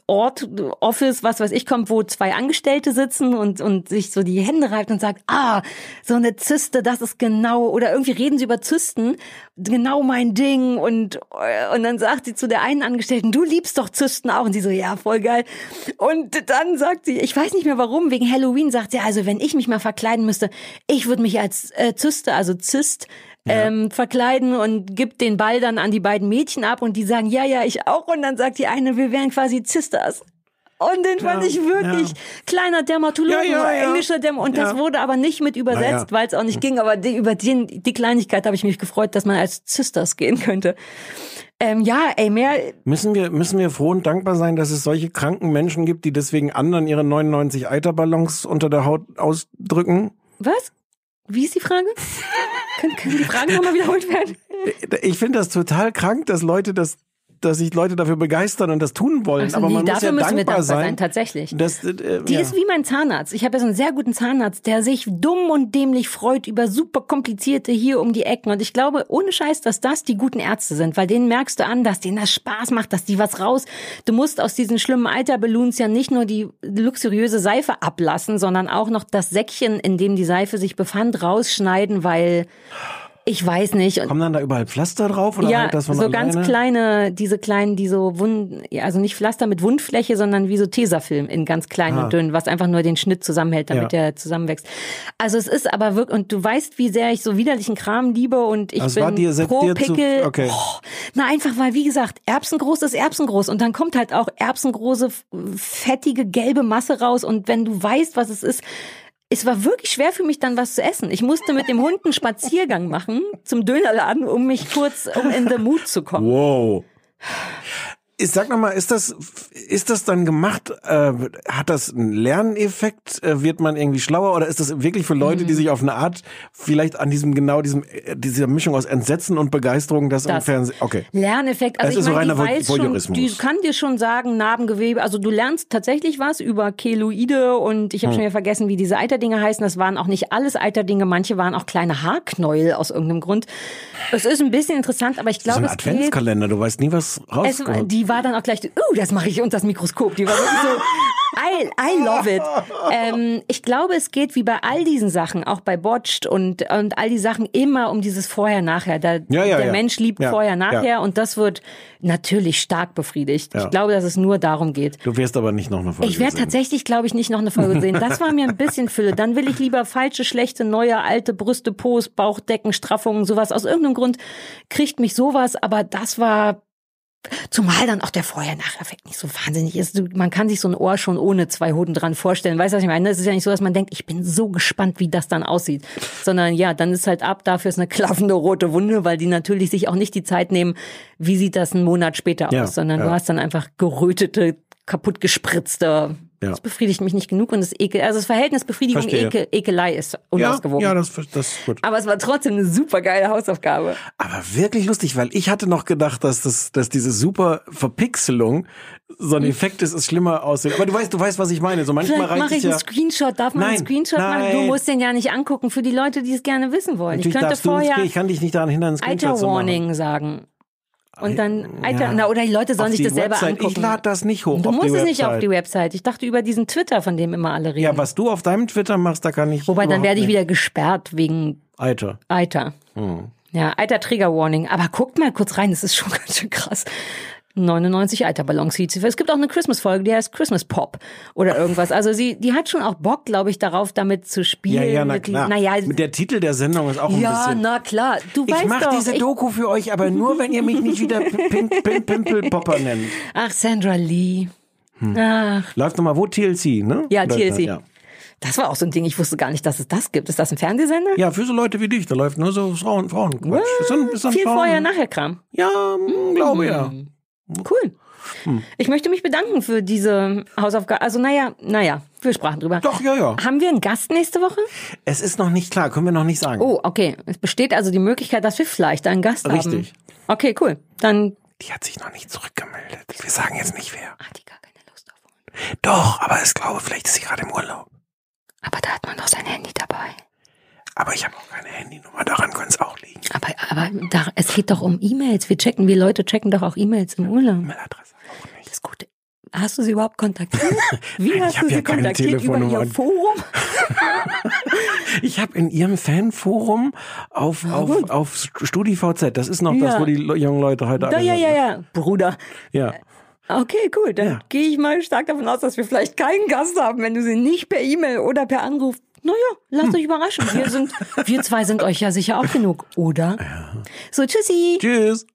Ort, Office, was weiß ich, kommt, wo zwei Angestellte sitzen und, und sich so die Hände reibt und sagt, ah, so eine Zyste, das ist genau, oder irgendwie reden sie über Zysten, genau mein Ding und, und dann sagt sie zu der einen Angestellten, du liebst doch Zysten auch und sie so, ja, voll geil. Und dann sagt sie, ich weiß nicht mehr warum, wegen Halloween sagt sie, also wenn ich mich mal verkleiden müsste, ich würde mich als äh, Zyste, also Zyst, ähm, verkleiden und gibt den Ball dann an die beiden Mädchen ab und die sagen, ja, ja, ich auch. Und dann sagt die eine, wir wären quasi Zisters. Und den fand Ja, ich wirklich ja. kleiner Dermatologe, Ja, ja, oder ja. englischer Derm und das wurde aber nicht mit übersetzt, weil es auch nicht ging. Aber die, über den, die Kleinigkeit habe ich mich gefreut, dass man als Sisters gehen könnte. Ähm, ja, ey, mehr. Müssen wir, müssen wir froh und dankbar sein, dass es solche kranken Menschen gibt, die deswegen anderen ihre 99 Eiterballons unter der Haut ausdrücken? Was? Wie ist die Frage? können, können die Fragen nochmal wiederholt werden? Ich finde das total krank, dass Leute das, dass sich Leute dafür begeistern und das tun wollen. Also Aber man muss dafür ja müssen dankbar wir dankbar sein, sein. tatsächlich. dass, äh, Die ja. ist wie mein Zahnarzt. Ich habe ja so einen sehr guten Zahnarzt, der sich dumm und dämlich freut über super komplizierte hier um die Ecken. Und ich glaube, ohne Scheiß, dass das die guten Ärzte sind, weil denen merkst du an, dass denen das Spaß macht, dass die was raus. Du musst aus diesen schlimmen Alterballoons ja nicht nur die luxuriöse Seife ablassen, sondern auch noch das Säckchen, in dem die Seife sich befand, rausschneiden, weil ich weiß nicht. Kommen dann da überall Pflaster drauf? Oder ja, halt das von so ganz alleine? kleine, diese kleinen, die so Wund, ja, also nicht Pflaster mit Wundfläche, sondern wie so Tesafilm in ganz klein Ah. und dünn, was einfach nur den Schnitt zusammenhält, damit Ja. der zusammenwächst. Also es ist aber wirklich, und du weißt, wie sehr ich so widerlichen Kram liebe und ich Das bin dir- pro dir zu- Pickel. okay. Oh, na einfach, weil wie gesagt, Erbsengroß ist Erbsengroß und dann kommt halt auch erbsengroße, fettige, gelbe Masse raus und wenn du weißt, was es ist, es war wirklich schwer für mich dann was zu essen. Ich musste mit dem Hund einen Spaziergang machen zum Dönerladen, um mich kurz um in the mood zu kommen. Wow. Ich sag noch mal, ist das ist das dann gemacht? Äh, hat das einen Lerneffekt? Äh, wird man irgendwie schlauer oder ist das wirklich für Leute, die Mhm. sich auf eine Art vielleicht an diesem genau diesem äh, dieser Mischung aus Entsetzen und Begeisterung das, im Das. Fernsehen? Okay. Lerneffekt. Also Das ich ist so meine, die reiner weiß schon, Voyeurismus. die kann dir schon sagen, Narbengewebe. Also du lernst tatsächlich was über Keloide und ich habe Hm. schon wieder vergessen, wie diese Eiterdinge heißen. Das waren auch nicht alles Eiterdinge. Manche waren auch kleine Haarknäuel aus irgendeinem Grund. Es ist ein bisschen interessant, aber ich So glaube, ein es geht. Adventskalender, du weißt nie, was rauskommt. Die war dann auch gleich, oh, das mache ich unter das Mikroskop. Die war wirklich so, I, I love it. Ähm, ich glaube, es geht wie bei all diesen Sachen, auch bei Botched und, und all die Sachen immer um dieses Vorher-Nachher. Da, Ja, ja, der ja. Mensch liebt Vorher-Nachher und das wird natürlich stark befriedigt. Ich glaube, dass es nur darum geht. du wirst aber nicht noch eine Folge Ich werde tatsächlich, glaube ich, nicht noch eine Folge sehen. Das war mir ein bisschen Fülle. Dann will ich lieber falsche, schlechte, neue, alte Brüste, Po's, Bauchdecken, Straffungen, sowas. Aus irgendeinem Grund kriegt mich sowas, aber das war Zumal dann auch der Vorher-Nachher-Effekt nicht so wahnsinnig ist. Man kann sich so ein Ohr schon ohne zwei Hoden dran vorstellen. Weißt du, was ich meine? Es ist ja nicht so, dass man denkt, ich bin so gespannt, wie das dann aussieht. Sondern ja, dann ist halt ab, dafür ist eine klaffende rote Wunde, weil die natürlich sich auch nicht die Zeit nehmen, wie sieht das einen Monat später Ja, aus, sondern ja. du hast dann einfach gerötete, kaputt gespritzte. Ja. Das befriedigt mich nicht genug und das Ekel, also das Verhältnis Befriedigung, Verstehe. Ekel, Ekelei ist ja, unausgewogen. ja, das, das ist gut. Aber es war trotzdem eine super geile Hausaufgabe. Aber wirklich lustig, weil ich hatte noch gedacht, dass das, dass diese super Verpixelung so ein Effekt ist, es schlimmer aussieht. Aber du weißt, du weißt, was ich meine. So manchmal Vielleicht reicht mache ich ja. einen Screenshot. Darf man Nein, einen Screenshot machen? Du nein. musst den gar nicht angucken für die Leute, die es gerne wissen wollen. Natürlich ich könnte vorher ich kann dich nicht daran hindern, einen Screenshot zu machen. Eiter-Warning sagen. Und dann Eiter, Ja. na, oder die Leute sollen sich das selber Website. angucken. Ich lade das nicht hoch du musst es nicht auf die Website. Ich dachte über diesen Twitter, von dem immer alle reden. Ja, was du auf deinem Twitter machst, da kann ich. Wobei, dann werde ich nicht. wieder gesperrt wegen Alter. Eiter. Hm. Ja, Eiter Trigger Warning. Aber guckt mal kurz rein, das ist schon ganz schön krass. 99 Eiterballons hieß sie. Es gibt auch eine Christmas-Folge, die heißt Christmas Pop oder irgendwas. Also sie, die hat schon auch Bock, glaube ich, darauf, damit zu spielen. Ja, ja, na mit die- klar. Naja, Mit der Titel der Sendung ist auch ein ja, bisschen. na klar. Du ich weißt mache doch. diese ich, Doku für euch, aber nur, wenn ihr mich nicht wieder Pink, Pink, Pimple Popper nennt. ach, Sandra Lee. Ach, Läuft nochmal wo? TLC, ne? Ja, TLC. Ja. das war auch so ein Ding. Ich wusste gar nicht, dass es das gibt. Ist das ein Fernsehsender? ja, für so Leute wie dich, da läuft nur so Frauen, Frauenquatsch. Ist ein, ist ein Viel Frauen vorher, nachher Kram. Ja, hm, glaube ja. Cool. Hm. Ich möchte mich bedanken für diese Hausaufgabe. Also naja, naja, wir sprachen drüber. Doch, ja, ja. Haben wir einen Gast nächste Woche? Es ist noch nicht klar, können wir noch nicht sagen. Oh, okay. Es besteht also die Möglichkeit, dass wir vielleicht einen Gast haben. Richtig. Okay, cool. Dann. Die hat sich noch nicht zurückgemeldet. Wir sagen jetzt nicht wer. Hat die gar keine Lust auf uns. Doch, aber ich glaube, vielleicht ist sie gerade im Urlaub. Aber da hat man doch sein Handy dabei. Aber ich habe auch keine Handynummer, daran könnte es auch liegen. Aber, aber da, es geht doch um E-Mails. Wir checken, wir Leute checken doch auch E-Mails im Urlaub. E-Mail-Adresse auch nicht. Das Gute. Hast du sie überhaupt kontaktiert? Wie Nein, hast du sie ja kontaktiert? Über ihr Forum? Ich habe in ihrem Fanforum auf, auf, auf StudiVZ, das ist noch das, Ja. wo die jungen Leute heute Da, alle ja, sind. ja, ja. Bruder. ja. Okay, cool. Dann Ja. gehe ich mal stark davon aus, dass wir vielleicht keinen Gast haben, wenn du sie nicht per E-Mail oder per Anruf. Naja, lasst Hm. euch überraschen. Wir sind, wir zwei sind euch ja sicher auch genug, oder? So, tschüssi. Tschüss.